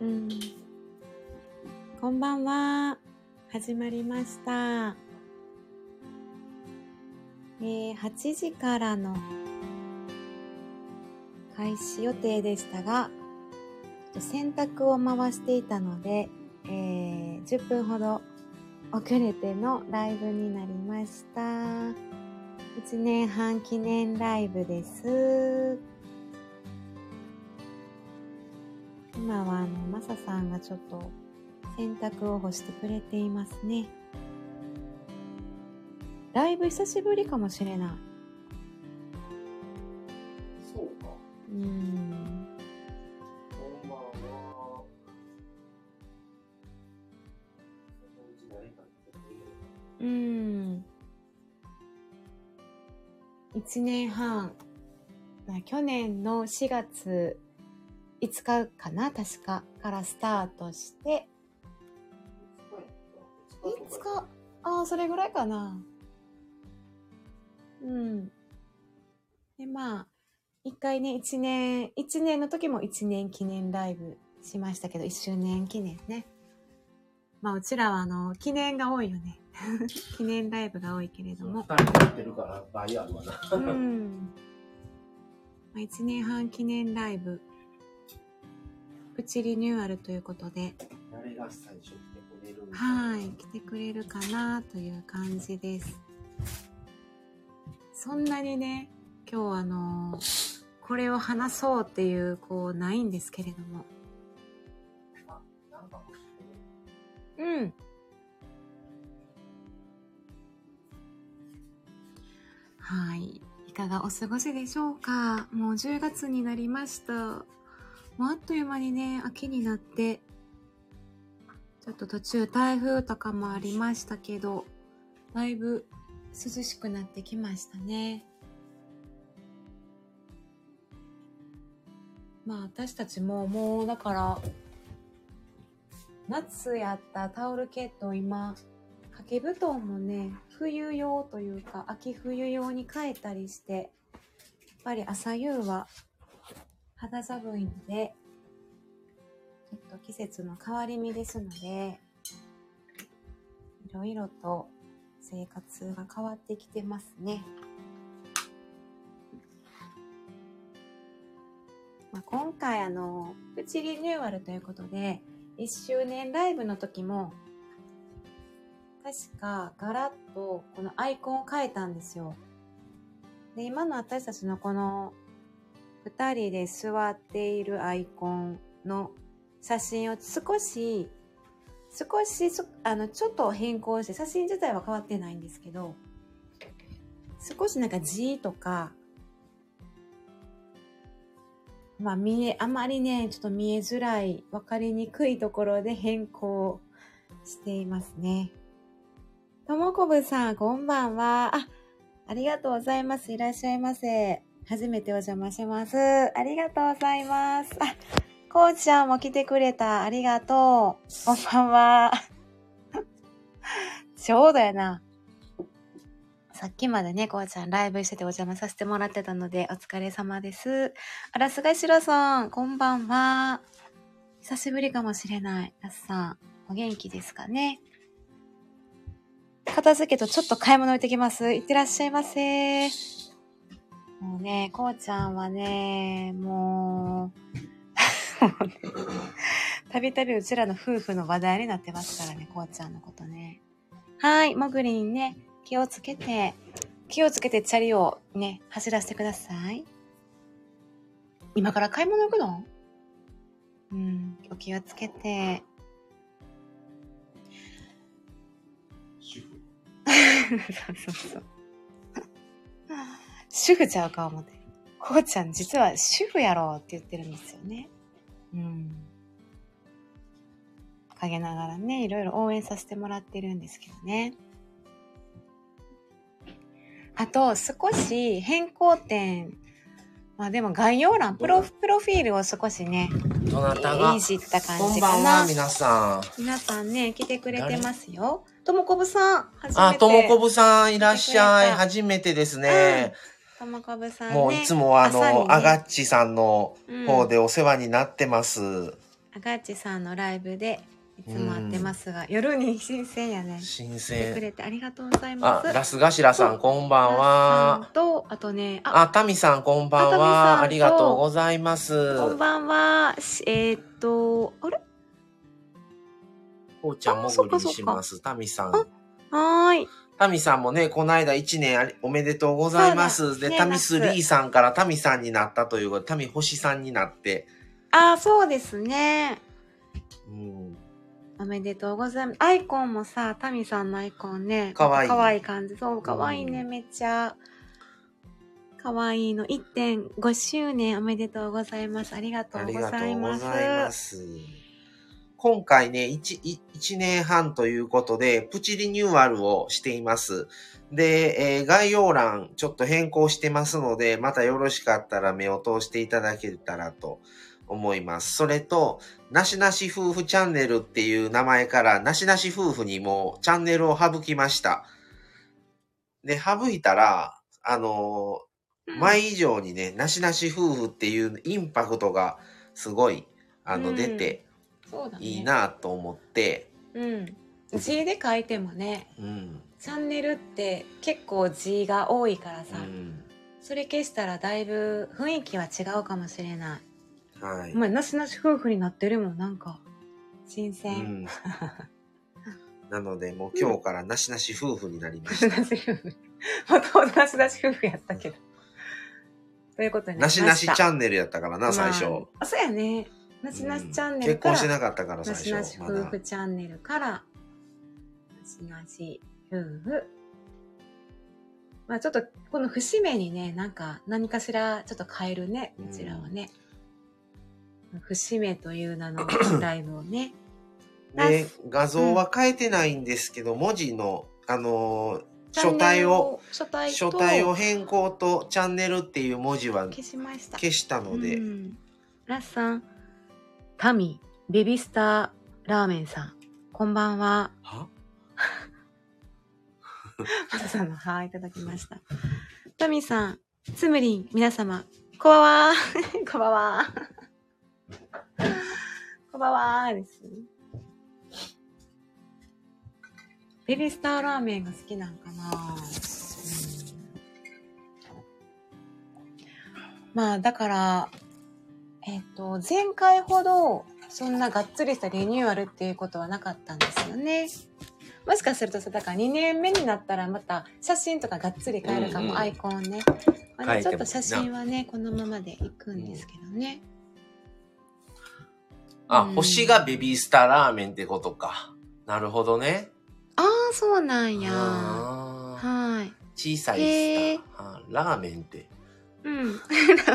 うん。こんばんは。始まりました。えー、8時からの開始予定でしたが、ちょっと洗濯を回していたので、えー、10分ほど遅れてのライブになりました。1年半記念ライブです。今はあの、マサさんがちょっと洗濯を干してくれていますね。ライブ久しぶりかもしれない。そうか。うーん。こんばんは。そのうん。1年半。まあ去年の4月5日かな確か。からスタートして、いいつか、ああ、それぐらいかな。うん。で、まあ、一回ね、一年、一年の時も一年記念ライブしましたけど、一周年記念ね。まあ、うちらはあの、記念が多いよね。記念ライブが多いけれども。二人やってるから倍あるわな。うん。まあ、一年半記念ライブ、プチリニューアルということで、誰が最初来てくれるんはい、来てくれるかなという感じです。そんなにね、今日あのこれを話そうっていう、こう、ないんですけれども。うん。はい。いかがお過ごしでしょうかもう10月になりました。もうあっという間にね、秋になって、ちょっと途中台風とかもありましたけど、だいぶ涼しくなってきましたね。まあ私たちももうだから、夏やったタオルケットを今、掛け布団もね、冬用というか、秋冬用に変えたりして、やっぱり朝夕は肌寒いので、ちょっと季節の変わり目ですので、いろいろと生活が変わってきてますね。まあ、今回あの、プチリニューアルということで、1周年ライブの時も、確かガラッとこのアイコンを変えたんですよ。で、今の私たちのこの2人で座っているアイコンの写真を少し、少し、あの、ちょっと変更して、写真自体は変わってないんですけど、少しなんか字とか、まあ見え、あまりね、ちょっと見えづらい、わかりにくいところで変更していますね。ともこぶさん、こんばんは。あ、ありがとうございます。いらっしゃいませ。初めてお邪魔します。ありがとうございます。あ、こうちゃんも来てくれた。ありがとう。こんばんは。ちょうどやな。さっきまでね、こうちゃんライブしててお邪魔させてもらってたので、お疲れ様です。あら、菅しろさん、こんばんは。久しぶりかもしれない。やすさん、お元気ですかね？片付けとちょっと買い物行ってきます。いってらっしゃいませ。もうね、こうちゃんはね、もう、たびたびうちらの夫婦の話題になってますからね、こうちゃんのことね。はい、もぐりんね、気をつけて、気をつけてチャリをね、走らせてください。今から買い物行くの？うん、お気をつけて。そうそうそう。主婦ちゃうか思って。こうちゃん実は主婦やろうって言ってるんですよね。うん。陰ながらね、いろいろ応援させてもらってるんですけどね。あと、少し変更点。まあでも概要欄、プロ、プロフィールを少しね、どなたが？いじった感じかな。皆さん。皆さんね、来てくれてますよ。ともこぶさん、初めて。あ、ともこぶさんいらっしゃい。初めてですね。ともこぶさんね。もういつもあの、ねあがっちさんのうん方でお世話になってます。赤っちさんのライブでいつも会ってますが、夜に新鮮やね。新来てく鮮。れてありがとうございまあ、す。ラスガシラさん、こんばんさはん。と、あとね、あ、あ、タミさん、こんばんは。とありがとうございます。こんばんは。しえーっと、あれ？こうちゃんあもぐりします。タミさん。あはーい。タミさんもね、この間1年ありおめでとうございます。で、ねタミスリーさんからタミさんになったということで、タミ星さんになって、あ、そうですね。うん、おめでとうございます。アイコンもさ、タミさんのアイコンね。かわいいかわいい感じ。そう、かわいいね、うんめっちゃ。かわいいの。1.5周年おめでとうございます。ありがとうごありがとざいうます。ございます。今回ね、1、い一年半ということで、プチリニューアルをしています。で、えー概要欄ちょっと変更してますので、またよろしかったら目を通していただけたらと思います。それと、なしなし夫婦チャンネルっていう名前から、なしなし夫婦にもチャンネルを省きました。で、省いたら、あのー前以上にね、なしなし夫婦っていうインパクトがすごい、あの、うん出てそうだね。いい。なと思って、うん。字で書いてもね、うん。チャンネルって結構字が多いからうさ、ん。それ消したらだいぶ雰囲気は違うかもしれない。はいお。前、なしなし夫婦になってるもん、なんか。新う鮮。ん。なので、もう今日からなしなし夫婦になりまなした。しなし夫婦。もともとなしなし夫婦やったけど。ということにななしりました。なしチャンネルやったからな、最初。まああ、そうやね。なしなしチャンネル結婚から、してなかったから、な最しなし初。まだ夫婦。チャンネルから、なしなし夫婦。まあちょっと、この節目にね、なんか何かしらちょっと変えるね、こちらはね。節目という名のライブをね。で、画像は変えてないんですけど、文字の、あのー書体を、、書体と書体を変更とチャンネルっていう文字は消しました。消したので、うんラッさん、タミ、ベビースターラーメンさん、こんばんは。は？マサさんの、はい、いただきました。タミさん、つむりん、皆様、こんばんは。こんばんは。こんばんはです。ベビースターラーメンが好きなんかな、うんまあ、だから、えっ、と、前回ほど、そんながっつりしたリニューアルっていうことはなかったんですよね。もしかするとさ、だから2年目になったらまた写真とかがっつり変えるかも、うんうんアイコンね。まあね、ちょっと写真はね、このままでいくんですけどね。あ、うん星がベビースターラーメンってことか。なるほどね。ああ、そうなんや。はい。小さいスター。あラーメンって。うん。ラ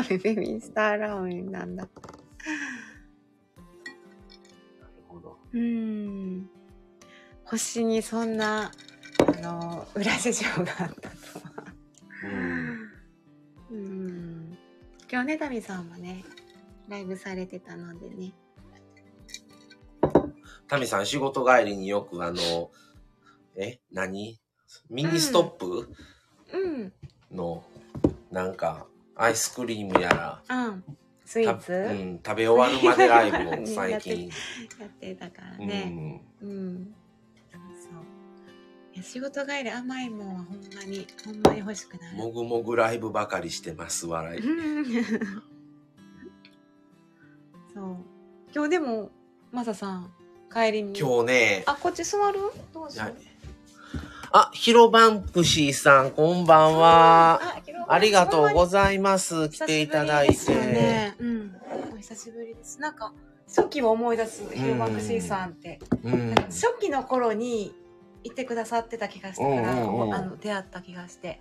ーメン、ベビースターラーメンなんだ。なるほど。うん。星にそんな、あの、裏事情があったとは。うん。うん。今日ね、タミさんもね、ライブされてたのでね。タミさん仕事帰りによくあの、え何？ミニストップ？うん。の、なんか、アイスクリームやら、あスイーツ、たうん、食べ終わるまでライブを 最近。やってたからうね。ん。うん。そう仕事帰り甘いもんはほんまに、ほんまに欲しくなる。もぐもぐライブばかりしてます、笑い。うん そう。今日でも、マサさん、帰りに。今日ね、あ、こっち座る？どうしようはいあ、ヒロバンプシーさん、こんばんは。あありがとうごす。ざいます。来ていただいて。ね、うん。お久しぶりです。なんか、初期を思い出す、ヒロバンクシーさんって。うん初期の頃にいてくださってた気がしたから、あの出会った気がして。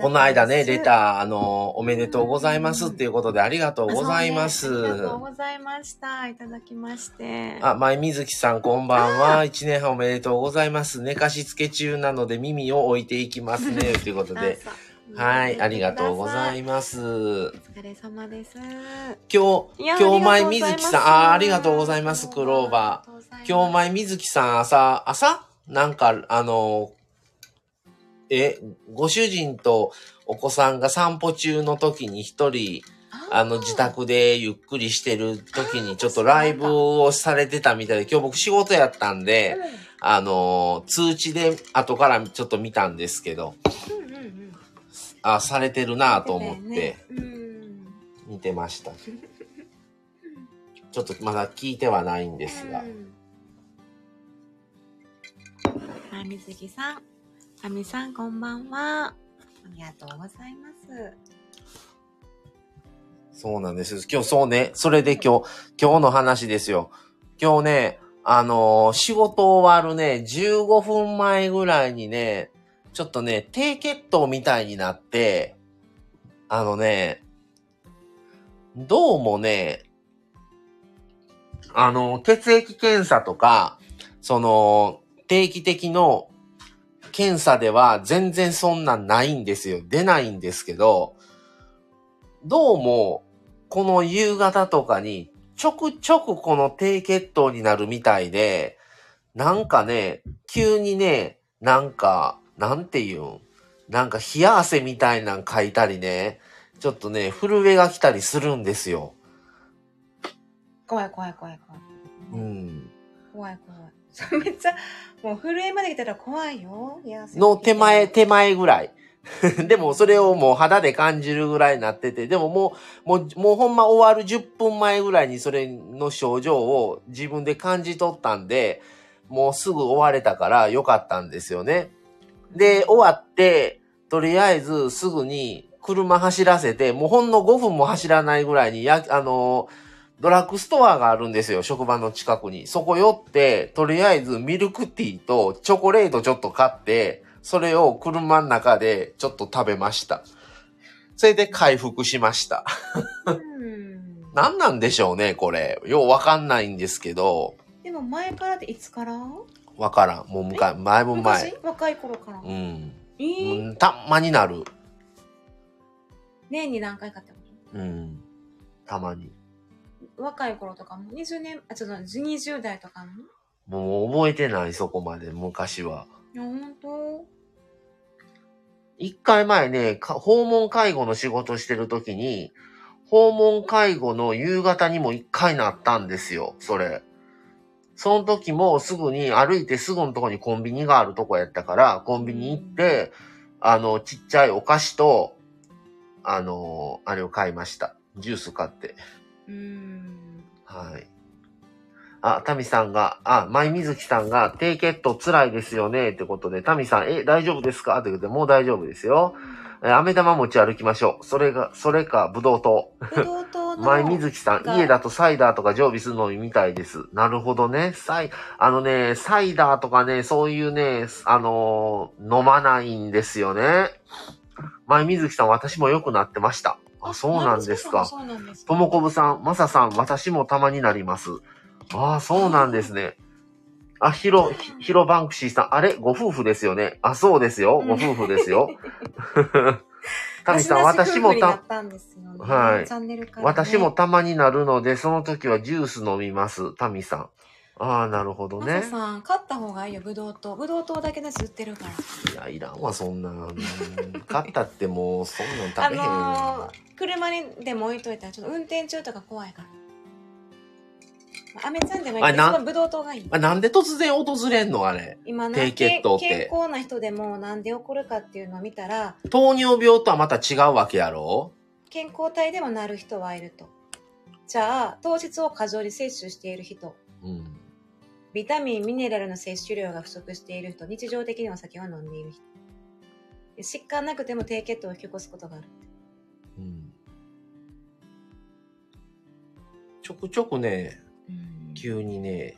この間ね、レターー、あの、おめでとうございますっていうことでありがとうございます。ありがとうございました。いただきまして。あ、前水木さんこんばんは。一年半おめでとうございます。寝かしつけ中なので耳を置いていきますね。ということで。はい、ありがとうございいます。お疲れ様です。今日、今日前ありがとうございます水木さん、あ、ありがとうございます、クローバー。今日前水木さん朝、朝？なんか、あの、え、ご主人とお子さんが散歩中の時に一人、ああの、自宅でゆっくりしてる時にちょっとライブをされてたみたいで、今日僕仕事やったんで、あの、通知で後からちょっと見たんですけど、うんうんうん。あ、されてるなと思って。見てました。ちょっとまだ聞いてはないんですが。あ、水木さん。あみさん、こんばんは。ありがとうございます。そうなんです。今日そうね、それで今日、今日の話ですよ。今日ね、あのー仕事終わるね、15分前ぐらいにね、ちょっとね、低血糖みたいになって、あのね、どうもね、あの、血液検査とか、その、定期的の検査では全然そんなんないんですよ。出ないんですけど、どうも、この夕方とかに、ちょくちょくこの低血糖になるみたいで、なんかね、急にね、なんか、なんていうん、なんか冷や汗みたいなん書いたりね、ちょっとね、震えが来たりするんですよ。怖い怖い怖い怖い。うん。怖い怖い。そ れめっちゃ、もう震えまで来たら怖いよ。いやの手前、。手前ぐらい。でもそれをもう肌で感じるぐらいになってて、でももう、もう、もうほんま終わる10分前ぐらいにそれの症状を自分で感じ取ったんで、もうすぐ終われたから良かったんですよね。で、終わって、とりあえずすぐに車走らせて、もうほんの5分も走らないぐらいに、や、あの、ドラッグストアがあるんですよ、職場の近くに。そこ寄って、とりあえずミルクティーとチョコレートちょっと買って、それを車の中でちょっと食べました。それで回復しました。うん。何なんでしょうね、これ。ようわかんないんですけど、でも前からっていつから？わからん。もうむか、前も前。昔？若い頃から？うん。え？うー、んたまになる。年に何回かってこうん。たまに。と若い頃とかも ?20 年、あ、ちょっと20代とかも？もう覚えてない、そこまで、昔は。いや、ほんと一回前ね、か訪問介護の仕事してる時に、訪問介護の夕方にも一回なったんですよ、それ。その時もすぐに歩いてすぐのとこにコンビニがあるとこやったから、コンビニ行って、あの、ちっちゃいお菓子と、あの、あれを買いました。ジュース買って。うーん。はい。あ、タミさんが、あ、舞水木さんが、低血糖辛いですよね、ってことで、タミさん、え、大丈夫ですか？ってことで、もう大丈夫ですよ。え、飴玉持ち歩きましょう。それが、それか、ぶどう糖。ぶどう糖の。舞水木さん、が家だとサイダーとか常備するのみたいです。なるほどね。サイ、あのね、サイダーとかね、そういうね、あのー飲まないんですよね。舞水木さん、私も良くなってました。あ、そうなんですか。ともこぶさん、まささん、私もたまになります。ああ、そうなんですね。あ、ひろ、ひひろバンクシーさん、あれご夫婦ですよね。あ、そうですよ。ご夫婦ですよ。タミさん、私もた。はい。私もたまになるので、その時はジュース飲みます。タミさん。ああ、なるほどマねサ。さん、買った方がいいよ、ぶどう糖。ぶどう糖だけで吸ってるから。いや、いらんわ、そんなん。買ったってもう、そんなんあ食べへん。のー、車にでも置いといたら、ちょっと運転中とか怖いから。アメちゃんでもいいけど、あなすごいぶどう糖がいい。あなんで突然訪れんの？あれ。今な低血糖って健健康な人でもなんで起こるかっていうのを見たら、糖尿病とはまた違うわけやろ？健康体でもなる人はいると。じゃあ、糖質を過剰に摂取している人、うん。ビタミン、ミネラルの摂取量が不足している人、日常的にお酒を飲んでいる人。で疾患なくても低血糖を引き起こすことがある。うんちょくちょくね、急にね、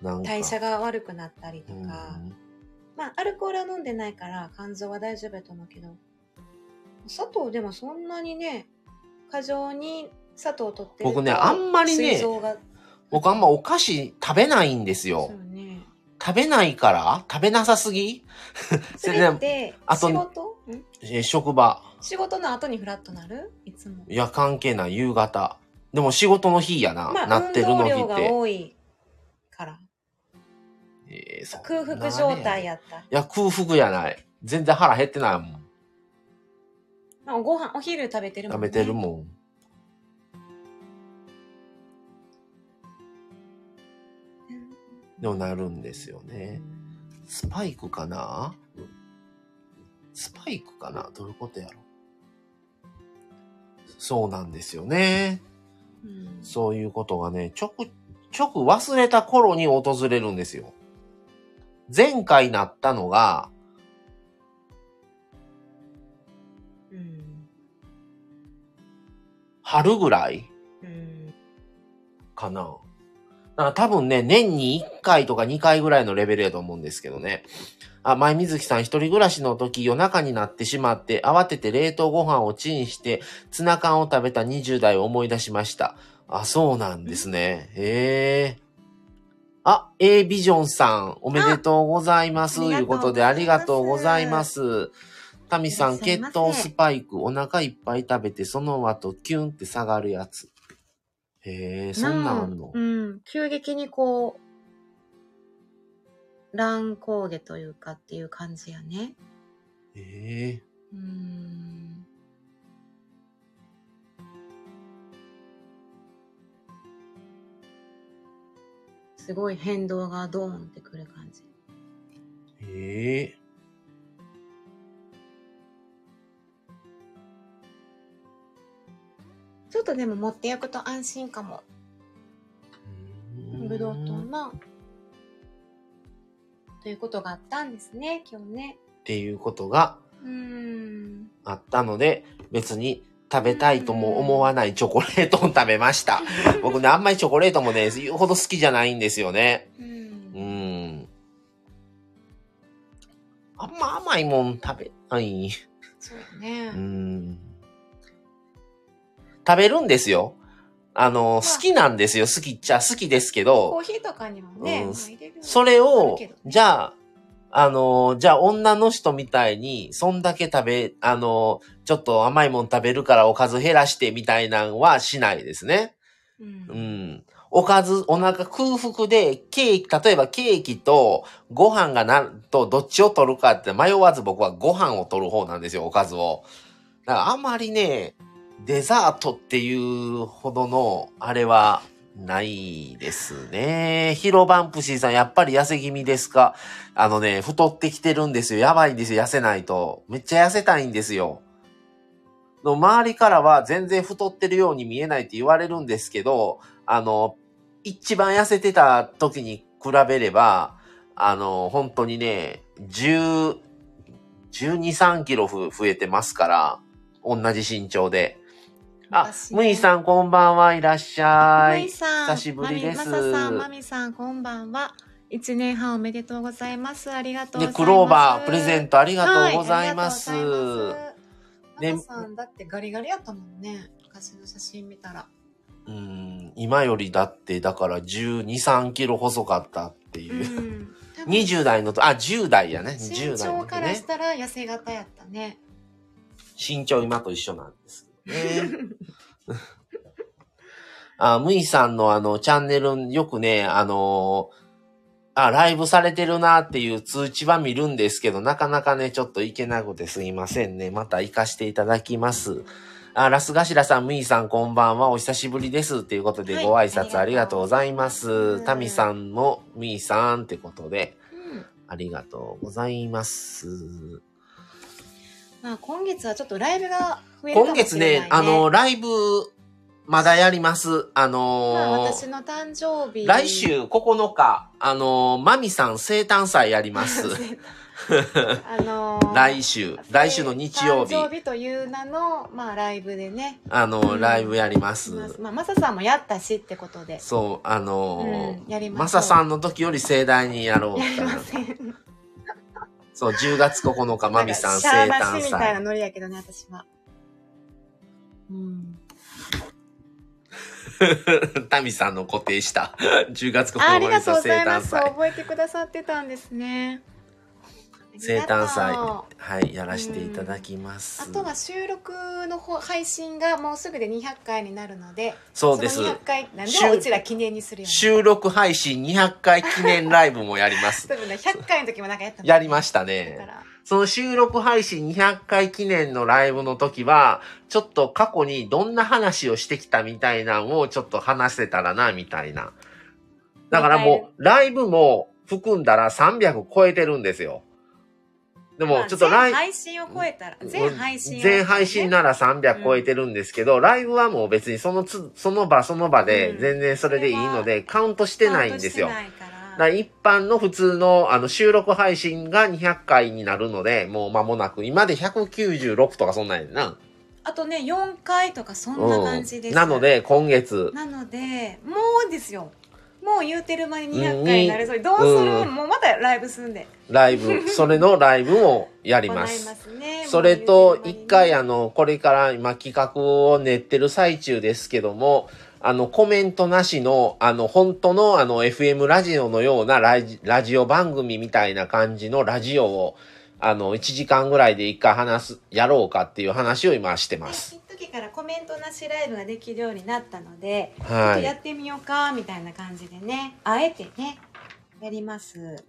なんか。代謝が悪くなったりとうんか、まあ、アルコールは飲んでないから肝臓は大丈夫だと思うけど、砂糖でもそんなにね、過剰に砂糖を取ってると僕ねあんまりね僕あんまお菓子食べないんですよそ。うね。食べないから食べなさすぎ？それって、あと仕事？職場。仕事の後にフラットなる？いつも。いや、関係ない。夕方。でも仕事の日やな、まあ、なってるの日って。運動量が多いから。えー、そ空腹状態やった。いや、空腹やない。全然腹減ってないもん。まあ、ご飯、お昼食べてるもん、ね、食べてるもん。でもなるんですよね。スパイクかな？スパイクかな？どういうことやろそうなんですよね。うんそういうことがね、ちょく、ちょく忘れた頃に訪れるんですよ。前回なったのが、うん春ぐらいうんかな。だから多分ね、年に1回とか2回ぐらいのレベルやと思うんですけどね。あ、前水木さん一人暮らしの時夜中になってしまって慌てて冷凍ご飯をチンしてツナ缶を食べた20代を思い出しました。あ、そうなんですね。へえ。あ、A ビジョンさん、おめでとうございます。あということで、ありがとうございいま。ますタミさん、血糖スパイク、お腹いっぱい食べて、その後、キュンって下がるやつ。へえ、そんなんあんのうん。急激にこう、乱高下というかっていう感じやね。へえ。うん。すごい変動がドーンってくる感じ。へえ。ちょっとでも持っておくと安心かも。ぶどうとな。ということがあったんですね、今日ね。っていうことがうーん。あったので、別に食べたいとも思わないチョコレートを食べました。僕ね、あんまりチョコレートもね、言うほど好きじゃないんですよね。う。うんん。あんま甘いもん食べない。そうだね。うん。食べるんですよ。あの、好きなんですよ。好きっちゃ好きですけど。コーヒーとかにもね、うんそれあをね、じゃあ、あの、じゃあ女の人みたいに、そんだけ食べ、あの、ちょっと甘いもん食べるからおかず減らしてみたいなんはしないですね。うんうん。おかず、お腹空腹で、ケーキ、例えばケーキとご飯がなると、どっちを取るかって迷わず僕はご飯を取る方なんですよ、おかずを。だからあんまりね、デザートっていうほどの、あれは、ないですね。ヒロバンプシーさん、やっぱり痩せ気味ですか？あのね、太ってきてるんですよ。やばいんですよ、痩せないと。めっちゃ痩せたいんですよ。の周りからは全然太ってるように見えないって言われるんですけど、あの、一番痩せてた時に比べれば、あの、本当にね、10、12、3キロ増えてますから、同じ身長で。あ、私ねムイさんこんばんはいらっしゃい。マイさん、久しぶりですマミマサさん、マミさん、こんばんは。一年半おめでとうございます。ありがとうございで、ます。クローバープレゼントトありがとうございます。はい、ありがとうございます。でマサさん、だってガリガリやったもんね。昔の写真見たら。うん、今よりだって、だから12、3キロ細かったってういう。ん。20代のと、あ、10代やね。10身代の時ね長からし。たら痩せ型やったね。身長今と一緒なんですね。あ、ムイさんのあの、チャンネル、よくね、あのあ、ライブされてるなっていう通知は見るんですけど、なかなかね、ちょっと行けなくてすいませんね。また行かしていただきます。あ、ラスガシラさん、ムイさん、こんばんは。お久しぶりです。っていうことで、はいご挨拶あありがとうりがとうございます。ございますタミさんも、ムイさんってことで、うん。ありがとうございます。まあ、今月はちょっとライブが増えるか今もしれない、ね。月ね、あの、、ライブ、まだやります。あまあ、のー私の誕生日。来週9日、あのーマミさん生誕祭やります。あのー来週、来週の日曜日、誕生日という名の、まあ、ライブでね。あのーうんライブやります。まあ、マサさんもやったしってことで。そう、あのーうんやりますマサさんの時より盛大にやろうやり。ません。そう、10月9日、マミさん生誕バ シみたいな祭。ノリやけどね、私は。うん。タミさんの固定した。10月9あありがとうございま誕す。祭。覚えてくださってたんですね。生誕祭はい、やらせていただきます。あとは収録の方配信がもうすぐで200回になるので、そうですそ。の200回、なんでうちら記念にするように。収録配信200回記念ライブもやります。多分ね、100回の時もなんかやったやりましたね。ら。その収録配信200回記念のライブの時は、ちょっと過去にどんな話をしてきたみたいなのをちょっと話せたらな、みたいな。だからもう、ライブも含んだら300超えてるんですよ。でも、ちょっとライ全配信を超えたら、全配信を全配信なら300超えてるんですけど、ライブはもう別にそのつ、その場その場でうん全然それでいいので、カウントしてないんですよ。一般の普通のあの収録配信が200回になるので、もう間もなく、今で196とかそんなんやんな。あとね、4回とかそんな感じです。なの、で、今月、なので、もうですよ。もう言うてる間に200回になりそうに、どうする、うんもうまたライブすんで。ライブ、それのライブもやります。ね。それと、一回ああの、これから今企画を練ってる最中ですけども、あの、コメントなしの、あの、本当のあの、FM ラジオのようなラジラジオ番組みたいな感じのラジオを、あの、1時間ぐらいで一回話す、やろうかっていう話を今してます。一時からコメントなしライブができるようになったので、はとやっい。てみようか、みたいな感じでね、あえてね、やります。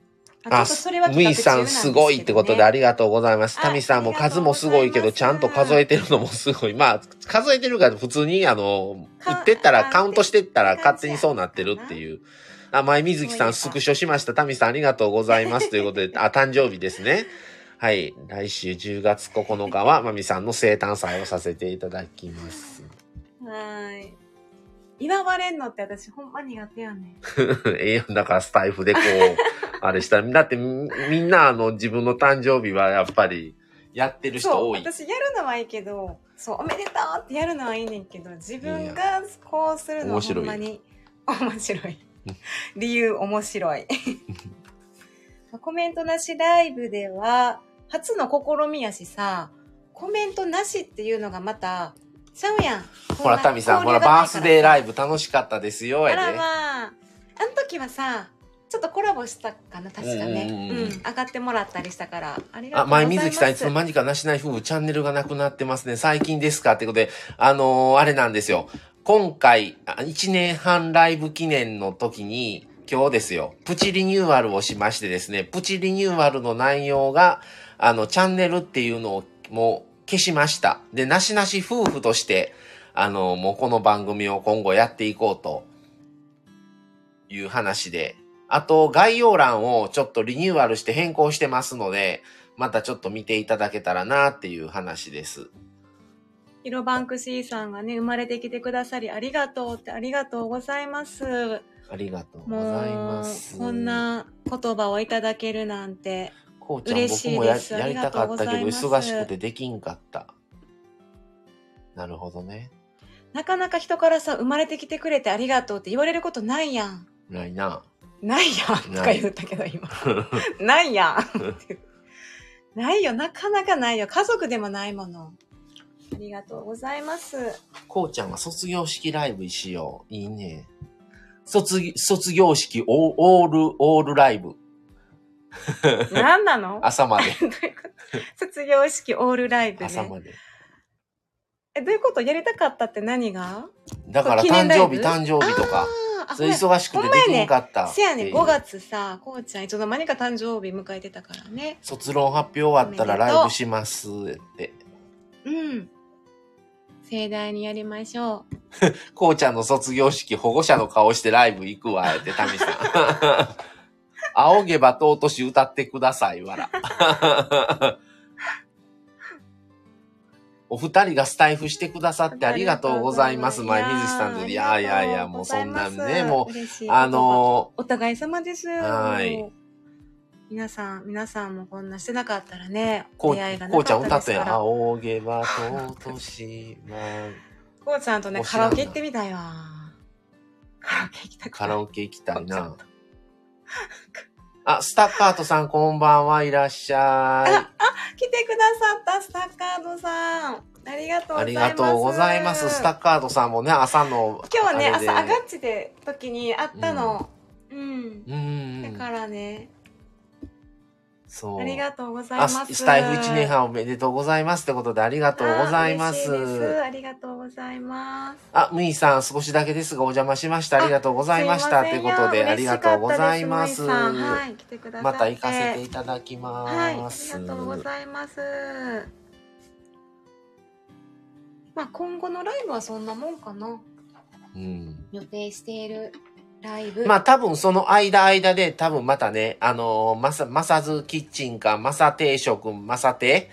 ああ、ムイさんすごいってことでありがとうございます。あタミさんも数もすごいけど、ちゃんと数えてるのもすごい。まあ、数えてるから普通に、あの、か言ってったら、あカウントしてったら勝手にそうなってるっていう。あ、前水木さんスクショしました。タミさんありがとうございます。ということで、あ、誕生日ですね。はい。来週10月9日は、まみさんの生誕祭をさせていただきます。はーい。祝われんのって私ほんま苦手やねん。ええやんだからスタイフでこう、あれしたら、だってみみんなあの自分の誕生日はやっぱりやってる人そう、多い。私やるのはいいけど、そう、おめでとうってやるのはいいねんけど、自分がこうするのはほんまに面白い。理由面白い。コメントなしライブでは、初の試みやしさ、コメントなしっていうのがまた、ちゃうやん。ほら、タミさん、ほら、バースデーライブ楽しかったですよ、あら。まあ、あの時はさ、ちょっとコラボしたかな、確かね。ううんんうんうん上がってもらったりしたから、ありがあ、とうございます。前水木さん、いつの間にかなしない夫婦チャンネルがなくなってますね。最近ですか？ってことで、あのーあれなんですよ。今回、あ1年半ライブ記念の時に、今日ですよ、プチリニューアルをしましてですね、プチリニューアルの内容が、あの、チャンネルっていうのをもう消しました。で、なしなし夫婦として、あの、もうこの番組を今後やっていこうという話で、あと概要欄をちょっとリニューアルして変更してますので、またちょっと見ていただけたらなっていう話です。ヒロバンクシーさんがね、生まれてきてくださりありがとうってありがとうございます。ありがとうごもざいうます。、こんな言葉をいただけるなんて。こうちゃん嬉しい僕もやですやりたかったけど忙しくてできんかった。なるほどね。なかなか人からさ、生まれてきてくれてありがとうって言われることないやん。ないな。ないやんとか言ったけど今。ない やんないよ、なかなかないよ。家族でもないもの。ありがとうございます。こうちゃんは卒業式ライブしよう。いいね。卒業卒業式オール、オールライブ。何なの？朝まで。卒業式オールライブね。朝まで。え、どういうこと？やりたかったって何が？だから誕生日、誕生日とか。それ忙しくてできんかった。せやね、っていう5月さ、こうちゃんいつの間にか誕生日迎えてたからね。卒論発表終わったらライブしますって。うん。盛大にやりましょう。こうちゃんの卒業式保護者の顔してライブ行くわ、ってタミさん。仰げば尊し歌ってください、わら。お二人がスタイフしてくださってありがとうございます。前水木さんで。いやいやいや、もうそんなんね、もう、うあ、のお互い様です。はい。皆さん、皆さんもこんなしてなかったらね、こう、出会いがなこうちゃん歌っすから。仰げば尊しまこうちゃんとね、カラオケ行ってみたいわ。カラオケ行きたくカラオケ行きたいな。あ、スタッカートさんこんばんはいらっしゃい。来てくださったスタッカードさん。ありがとうござありいます。がとうございます。スタッカートさんもね、朝の。今日ね、あれで朝、アガッチで時に会ったの。うん。うん。だからね、そう。ありがとうございあます。スタイフ1年半おめでとうございますってことでありがとうございまあ嬉しいですす。ありがとうございます。あ、ムイさん少しだけですがお邪魔しました。ありがとうございました。ということでありがとうございます。はい、来てくださって。また行かせていただきはい、あます。りがとうございます。まあ今後のライブはそんなもんかな。うん。予定しているライブ。まあ多分その間間で多分またね、あのー、まさ、まさずキッチンか、まさ定食、まさ亭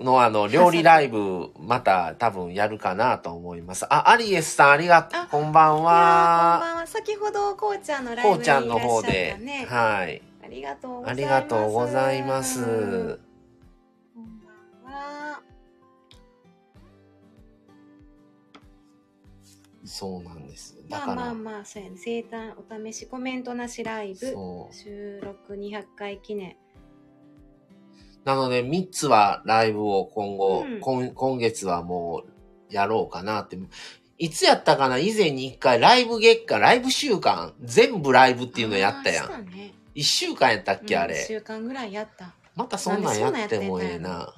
のあの、料理ライブ、また多分やるかなと思います。あ、アリエスさんありがとうあ。こんばんいやーこんは。ばんは。先ほど、こうちゃんのライブにいらっしゃったこうちゃんの方で、ね。はい。ありがとうござあいます。りがとうございます。こんばんは。そうなんです。だまあまあまあ、そうやね。生誕お試しコメントなしライブ。そう。収録200回記念。なので、3つはライブを今後、うん今今月はもうやろうかなって。いつやったかな？以前に1回ライブ月間、ライブ週間、全部ライブっていうのやったやん。あーしたね。1週間やったっけ、あれ。週間ぐらいやった。またそんなんやってもええなんでそんなんやな。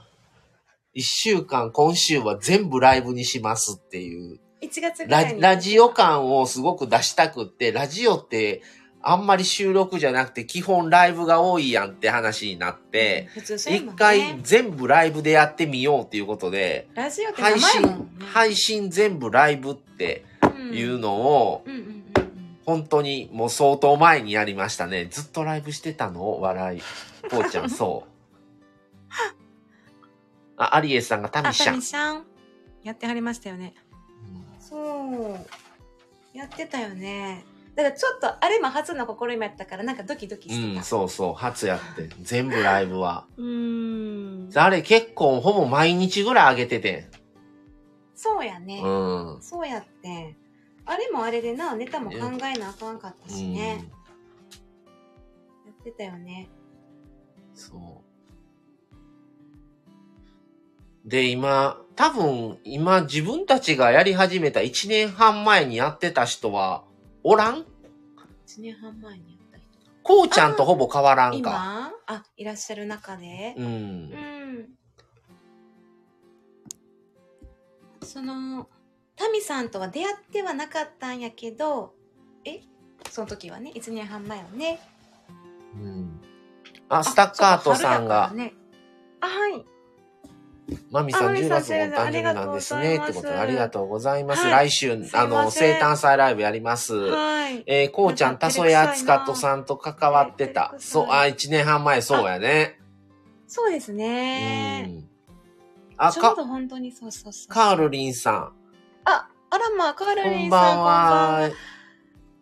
1週間、今週は全部ライブにしますっていう。1月ぐらラいに。ラジオ感をすごく出したくって、ラジオってあんまり収録じゃなくて基本ライブが多いやんって話になって、普通そうやもんね一回全部ライブでやってみようっていうことで、ラジオって配信配信全部ライブっていうのを、本当にもう相当前にやりましたね。ずっとライブしてたの？笑い。こうちゃん、そう。あ、アリエスさんがタミ。シャン。やってはりましたよね。うんそう。やってたよね。だからちょっと、あれも初の試みやったから、なんかドキドキしてうん、た。そうそう、初やって。全部ライブは。うーん。あれ結構ほぼ毎日ぐらい上げてて。そうやね。うん。そうやって。あれもあれでな、ネタも考えなあかんかったしね。やってたよね。うん。そう。で、今、多分、今自分たちがやり始めた1年半前にやってた人は、おらん？1年半前にやった人。こうちゃんとほぼ変わらんか。今？あ、いらっしゃる中で？うんう。ん。その、タミさんとは出会ってはなかったんやけど、え？その時はね、1年半前はね。うん。あ、スタッカートさんが、あ、ね、あはい。マミさんあマミ10さん月もお誕生日なんですね。ってことでありがとうございます。はい来週、あの、生誕祭ライブやります。はい。えー、こうちゃん、たそやつかとさんと関わってたそう、あ、1年半前、そうやね。そうですうね。ん。あ、か、本当にそうそうそう。カールリンさあ、あらまあ、カールリンさん、こんばんは。は。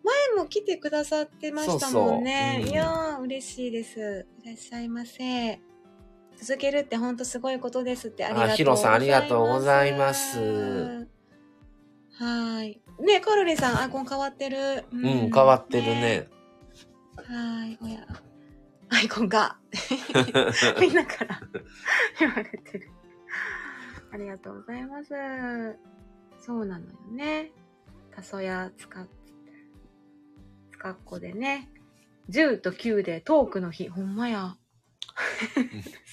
前も来てくださってましたもんね。そうそううんいやー、嬉しいです。いらっしゃいませ。続けるって本当すごいことですってありがとうございます。あヒロさんありがとうございますはい。ねカロリーさん、アイコン変わってる？ううん、変わってる。ね。はい。おや。アイコンが？みんなから言われてる。ありがとうございます。そうなのよね。たそやつか、つかっこでね。10と9でトークの日。ほんまや。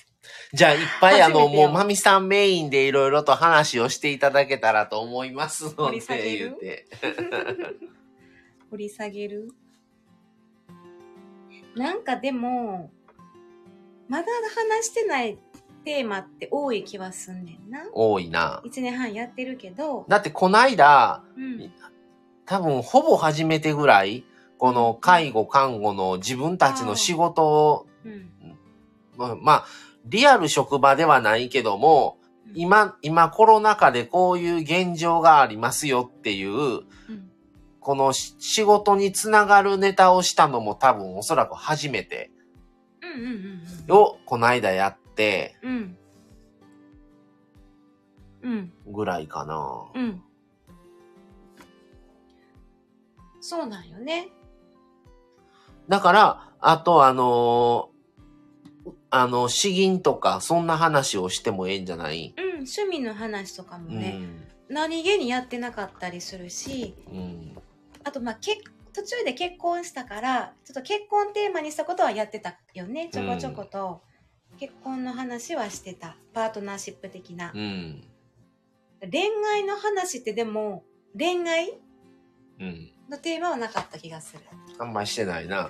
じゃあ、いっぱいあの、もう、マミさんメインでいろいろと話をしていただけたらと思いますの掘で、り下げる言うて。掘り下げる？なんかでも、まだ話してないテーマって多い気はすんねんな。多いな。1年半やってるけど、だって、こないだ、うん。多分、ほぼ初めてぐらい、この介護、看護の自分たちの仕事を、うん。まあまあ、リアル職場ではないけども、今、今コロナ禍でこういう現状がありますよっていう、うん。このし仕事につながるネタをしたのも多分おそらく初めてうんうんうんうん。をこの間やってうん。うん。ぐらいかな。うん。そうなんよね。だから、あとあのーあの、詩吟とかそんな話をしてもええんじゃない？うん。趣味の話とかもうね、ん。何気にやってなかったりするし、うん。あと、まあ、け途中で結婚したから、ちょっと結婚テーマにしたことはやってたよね。ちょこちょこと。結婚の話はしてた。パートナーシップ的な。うん。恋愛の話ってでも、恋愛うん。のテーマはなかった気がする。あんまりしてないな。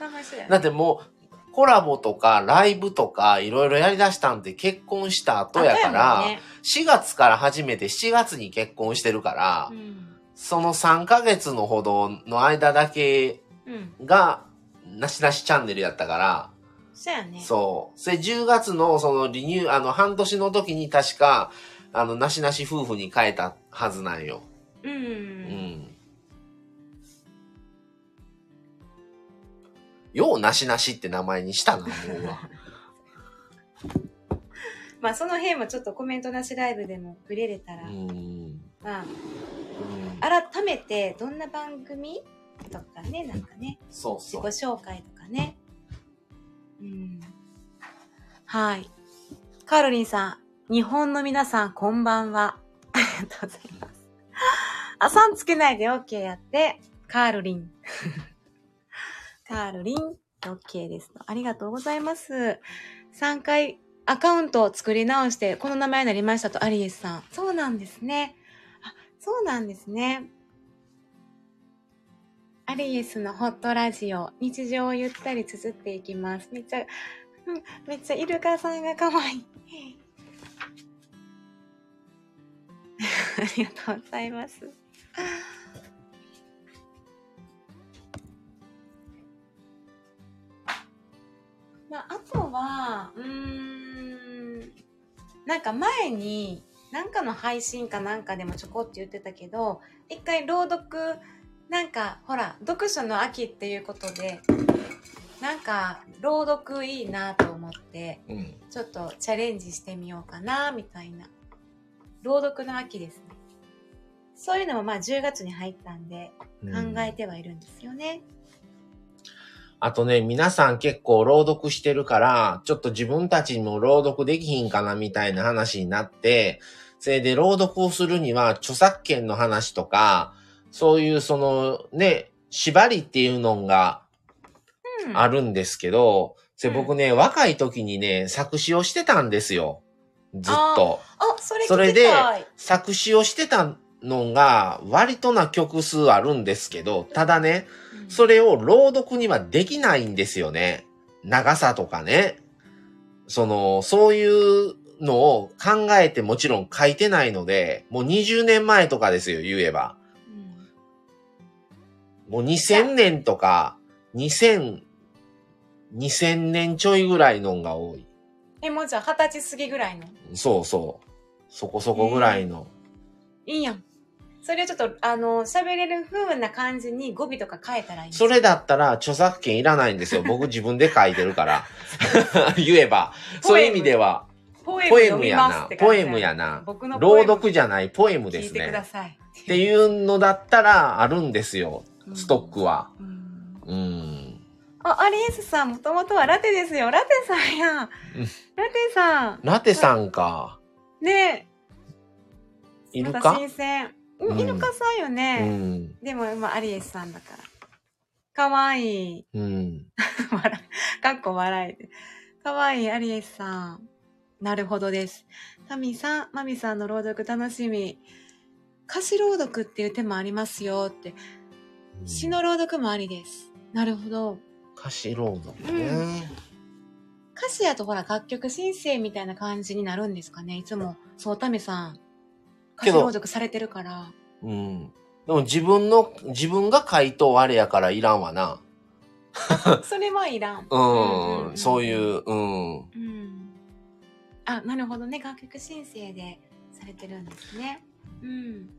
だってもう、コラボとかライブとかいろいろやりだしたんって結婚した後やから、後やもんね4月から始めて7月に結婚してるから、うんその3ヶ月のほどの間だけうん。が、なしなしチャンネルやったから、そうやね。そう。それ10月のそのリニュー、あの、半年の時に確か、あの、なしなし夫婦に変えたはずなんよ。う。うん。うん。ようなしなしって名前にしたな、思うわ。まあその辺もちょっとコメントなしライブでも触れれたら、うん。まあうん改めてどんな番組とかね、なんかね、自己そうそう。紹介とかね。うん。はい。カーロリンさん、日本の皆さんこんばんは。ありがとうございます。あ、さんつけないで OK やって、カーロリン。カーロリン、OK です。ありがとうございます。3回アカウントを作り直して、この名前になりましたと、アリエスさん。そうなんですね。あ、そうなんですね。アリエスのホットラジオ、日常をゆったり綴っていきます。めっちゃ、うんめっちゃイルカさんが可愛い。ありがとうございます。まあ、あとは、うーん、なんか前に、なんかの配信かなんかでもちょこって言ってたけど、一回朗読、なんかほら、読書の秋っていうことで、なんか朗読いいなと思って、うん。ちょっとチャレンジしてみようかな、みたいな。朗読の秋ですね。そういうのもまあ10月に入ったんで、うん考えてはいるんですよね。あとね、皆さん結構朗読してるから、ちょっと自分たちにも朗読できひんかなみたいな話になって、それで朗読をするには著作権の話とか、そういうそのね、縛りっていうのがうん。あるんですけど、それ僕ね、若い時にね、作詞をしてたんですよ。ずっと。あ、それそれ聞きたい。作詞をしてたのが割とな曲数あるんですけど、ただね、うんそれを朗読にはできないんですよね。長さとかね。その、そういうのを考えてもちろん書いてないので、もう20年前とかですよ、言えば。うんもう2000年とか、2000、2000年ちょいぐらいのが多い。え、もうじゃあ二十歳過ぎぐらいの？そうそう。そこそこぐらいの。いいやん。それをちょっと、あの、喋れる風な感じに語尾とか変えたらいいそれだったら著作権いらないんですよ。僕自分で書いてるから。言えば。そういう意味では、ポエムやなポエムやな。僕の朗読じゃない、ポエムです聞いてくだね。さい。っていうのだったらあるんですよ。うんストックは。うんうん。あ、アリエスさん、もともとはラテですよ。ラテさんや。ラテさん。ラテさんか。ねえ。いるか？新鮮。うんイルカさんようね。ん。でも、まあ、アリエスさんだから。かわいい。うん。かっこ笑いで。かわいい、アリエスさん。なるほどです。タミさん、マミさんの朗読楽しみ。歌詞朗読っていう手もありますよって。詩の朗読もありです。なるほど。歌詞朗読うね。歌詞やとほら楽曲申請みたいな感じになるんですかねいつも、そう、タミさん。歌詞けど朗読されてるから。うん。でも自分の、自分が回答あれやからいらんわな。それはいらん。うん。そういう、うん。うん。あ、なるほどね。楽曲申請でされてるんですね。うん。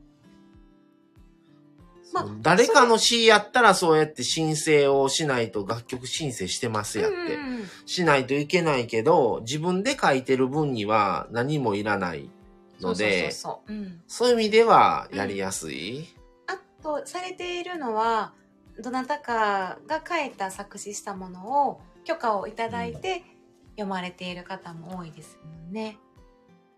まあ誰かの詩やったらそうやって申請をしないと楽曲申請してますやって。うんうんうんしないといけないけど、自分で書いてる分には何もいらないので、そういう意味ではやりやすい？あと、されているのは、どなたかが書いた作詞したものを許可をいただいて読まれている方も多いですもんね。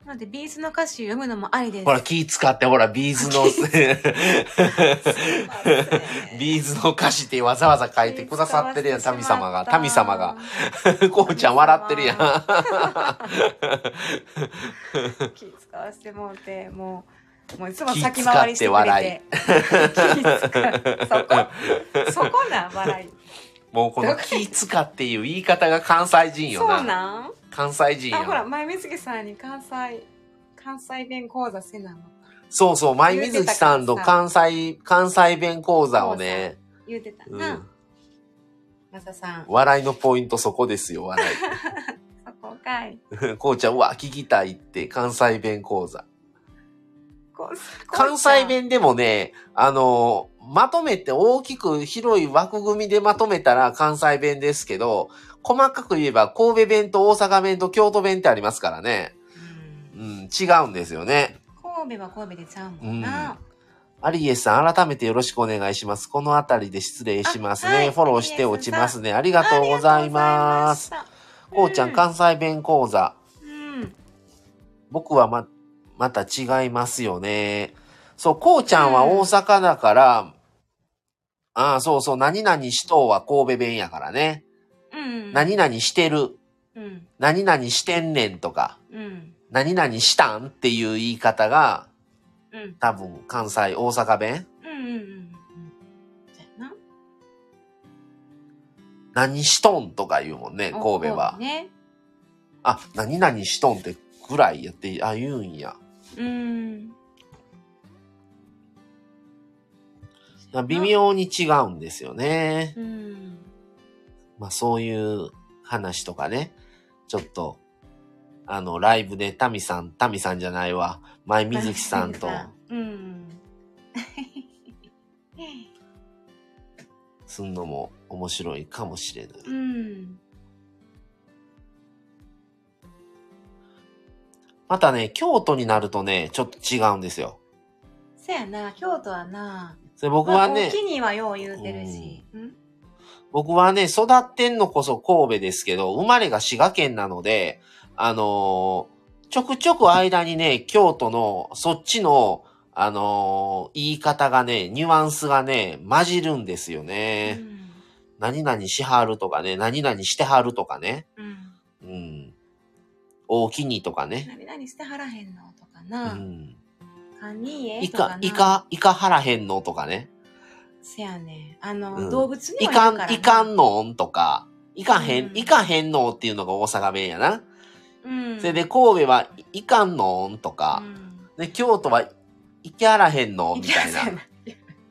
なので、 B'zの歌詞を読むのもありです。ほら、気使って、ほら、 B'zの、B'zの歌詞ってわざわざ書いてくださってるやん、気使わせてしまった民様が。民様が。こうちゃん笑ってるやん。気使わせてもうて、もう、もういつも気先回りしてくれて。気使うそこそこなん、笑い。もうこの気使っていう言い方が関西人よそうな。なん？関西人あ、ほら、よ。前水木さんに関西、関西弁講座せなの。そうそう、舞水木さんと関西、関西弁講座をね、言うてたうな。ん、マサさん。笑いのポイントそこですよ、笑 そこかい。い。こうちゃん、うわ、聞きたいって、関西弁講座。関西。弁でもね、あの、まとめて大きく広い枠組みでまとめたら関西弁ですけど、細かく言えば神戸弁と大阪弁と京都弁ってありますからね。うんうん、違うんですよね。神戸は神戸でちゃうもんな。アリエスさん、改めてよろしくお願いします。このあたりで失礼しますね。あはいフォローして落ちますね。ありがとうございます。うございました。こうちゃん、関西弁講座。うん。僕はま、また違いますよね。そう、こうちゃんは大阪だから、ああ、そうそう、何々しとうは神戸弁やからね。うん。何々してる、うん。何々してんねんとか、うん。何々したんっていう言い方が、うん。多分関西、大阪弁。何しとんとか言うもんね、神戸は。ね。あ、何々しとんってぐらいやって、あ、言うんや。うん。微妙に違うんですよね。うん。まあそういう話とかね、ちょっと、あの、ライブでタミさん、タミさんじゃないわ、前水木さんとうん。すんのも面白いかもしれない。うん。またね、京都になるとね、ちょっと違うんですよ。そやな、京都はな。それ僕はね大、きにはよう言うてるし。うん僕はね、育ってんのこそ神戸ですけど、生まれが滋賀県なので、あのーちょくちょく間にね、京都の、そっちの、あのー言い方がね、ニュアンスがね、混じるんですよね。何々しはるとかね、何々してはるとかね。うん。うん。大きにとかね。何々してはらへんのとかうな。ん。かにえいとかな。、かいか、いかはらへんのとかね。せやね。あの、うん動物にいかもいるからん、いかんのんとか、いかへん、うんいかへんのっていうのが大阪弁やな。うん。それで神戸は、いかんのんとか、うん、で、京都は、いきはらへんのみたいな。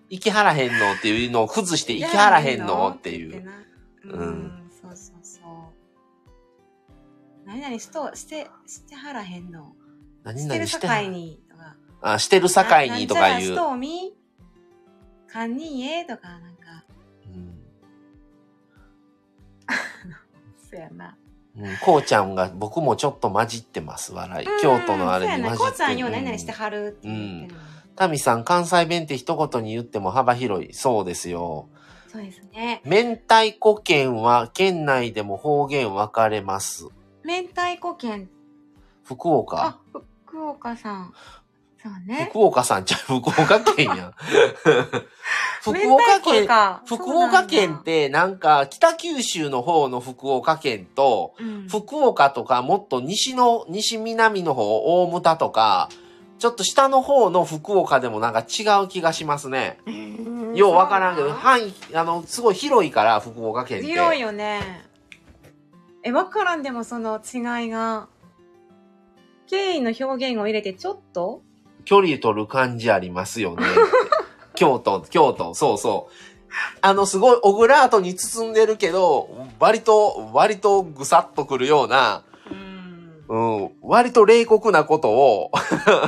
いきはらへんのっていうのを崩して、いきはらへんのっていう。ううんん、そうそうそう。何々しと、して、してはらへんの。何してる々して境に、とか。あ、してる境にとかななんちゃらし言う。とみかんにえとか、なんか、うんそやな。うん、こうちゃんが僕もちょっと混じってます、笑い。京都のあれに混じってこうちゃんよ、る。何々してはるって言ってるの。タミさん、関西弁って一言に言っても幅広い。そうですよ。そうですね。明太子県は県内でも方言分かれます。明太子県。福岡あ、福岡さん。そうね。福岡さんちゃう、福岡県やん。福岡県、か福岡県っ、てなんか北九州の方の福岡県と、そうなんだ福岡とかもっと西の、西南の方、大牟田とか、ちょっと下の方の福岡でもなんか違う気がしますね。うんようわからんけど、範囲、あの、すごい広いから、福岡県って。広いよね。え、わからんでもその違いが。敬意の表現を入れてちょっと距離取る感じありますよね。京都、京都、そうそう。あの、すごいオブラートに包んでるけど、割と、割とぐさっとくるような、うん。うん、割と冷酷なことを、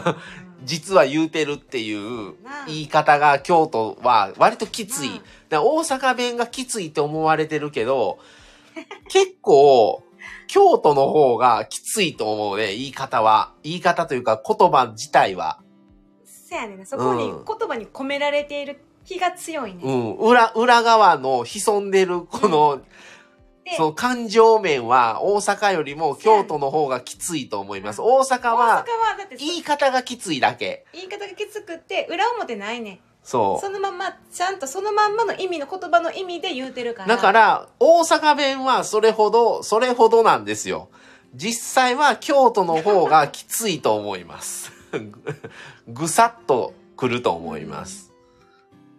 実は言うてるっていう言い方が京都は割ときつい。大阪弁がきついって思われてるけど、結構、京都の方がきついと思うね、言い方は。言い方というか言葉自体は。そやねんな。そこにうん言葉に込められている気が強いね。うん、裏、裏側の潜んでるこの、でその感情面は大阪よりも京都の方がきついと思います。大阪大阪ははだってそ言い方がきついだけ。言い方がきつくって裏表ないねんそそのまんまちゃんとそのまんまの意味の言葉の意味で言うてるかう。らだから、大阪弁はそれほど、それほどなんですよ。実際は京都の方がきついと思います。ぐさっとくると思います。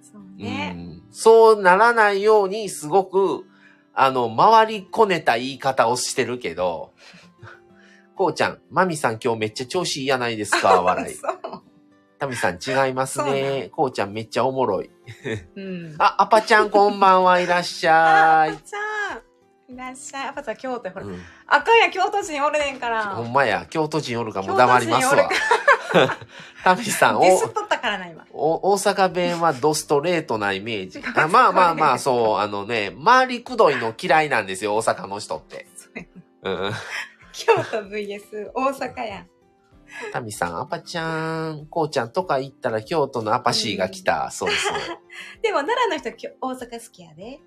そううね、ん、そうならないようにすごく、あの、回りこねた言い方をしてるけど、こうちゃん、マミさん今日めっちゃ調子いいやないですか、笑い。そうタミさん違いますね。こうちゃんめっちゃおもろい。うん。あ、アパちゃんこんばんはいらっしあ、ゃいアパ。ちゃん。いらっしゃい。アパちゃん京都ほら。うん、あかんや、京都人おるねんから。ほんまや、京都人おるかもう黙りますわ。タミさん、おディスっとったからな、今。お大阪弁はドストレートなイメージ。あまあまあまあ、そう、あのね、周りくどいの嫌いなんですよ、大阪の人って。京都 VS 大阪やん。タミさん、アパちゃん、こうちゃんとか行ったら京都のアパシーが来た。そうそう。でも奈良の人大阪好きやで。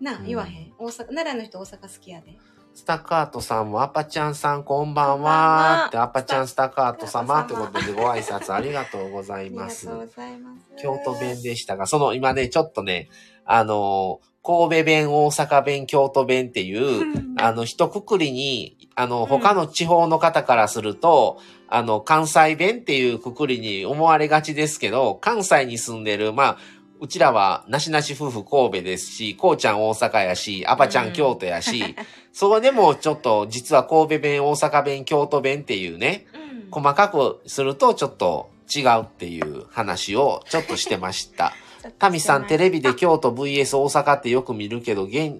なあ、うん言わへん。大阪、奈良の人大阪好きやで。スタカートさんも、アパちゃんさんこんばんははって、アパちゃんスタカート様ってことでご挨拶ありがとうござ ありがいますと。うございます。京都弁でしたが、その今ね、ちょっとね、あの、神戸弁、大阪弁、京都弁っていう、うんあの、一括りに、あの、うん他の地方の方からすると、あの、関西弁っていうくくりに思われがちですけど、関西に住んでる、まあ、うちらは、なしなし夫婦神戸ですし、こうちゃん大阪やし、アパちゃん京都やし、それでもちょっと、実は神戸弁、大阪弁、京都弁っていうね、うん細かくするとちょっと違うっていう話をちょっとしてました。タミさん、テレビで京都 VS 大阪ってよく見るけど、現、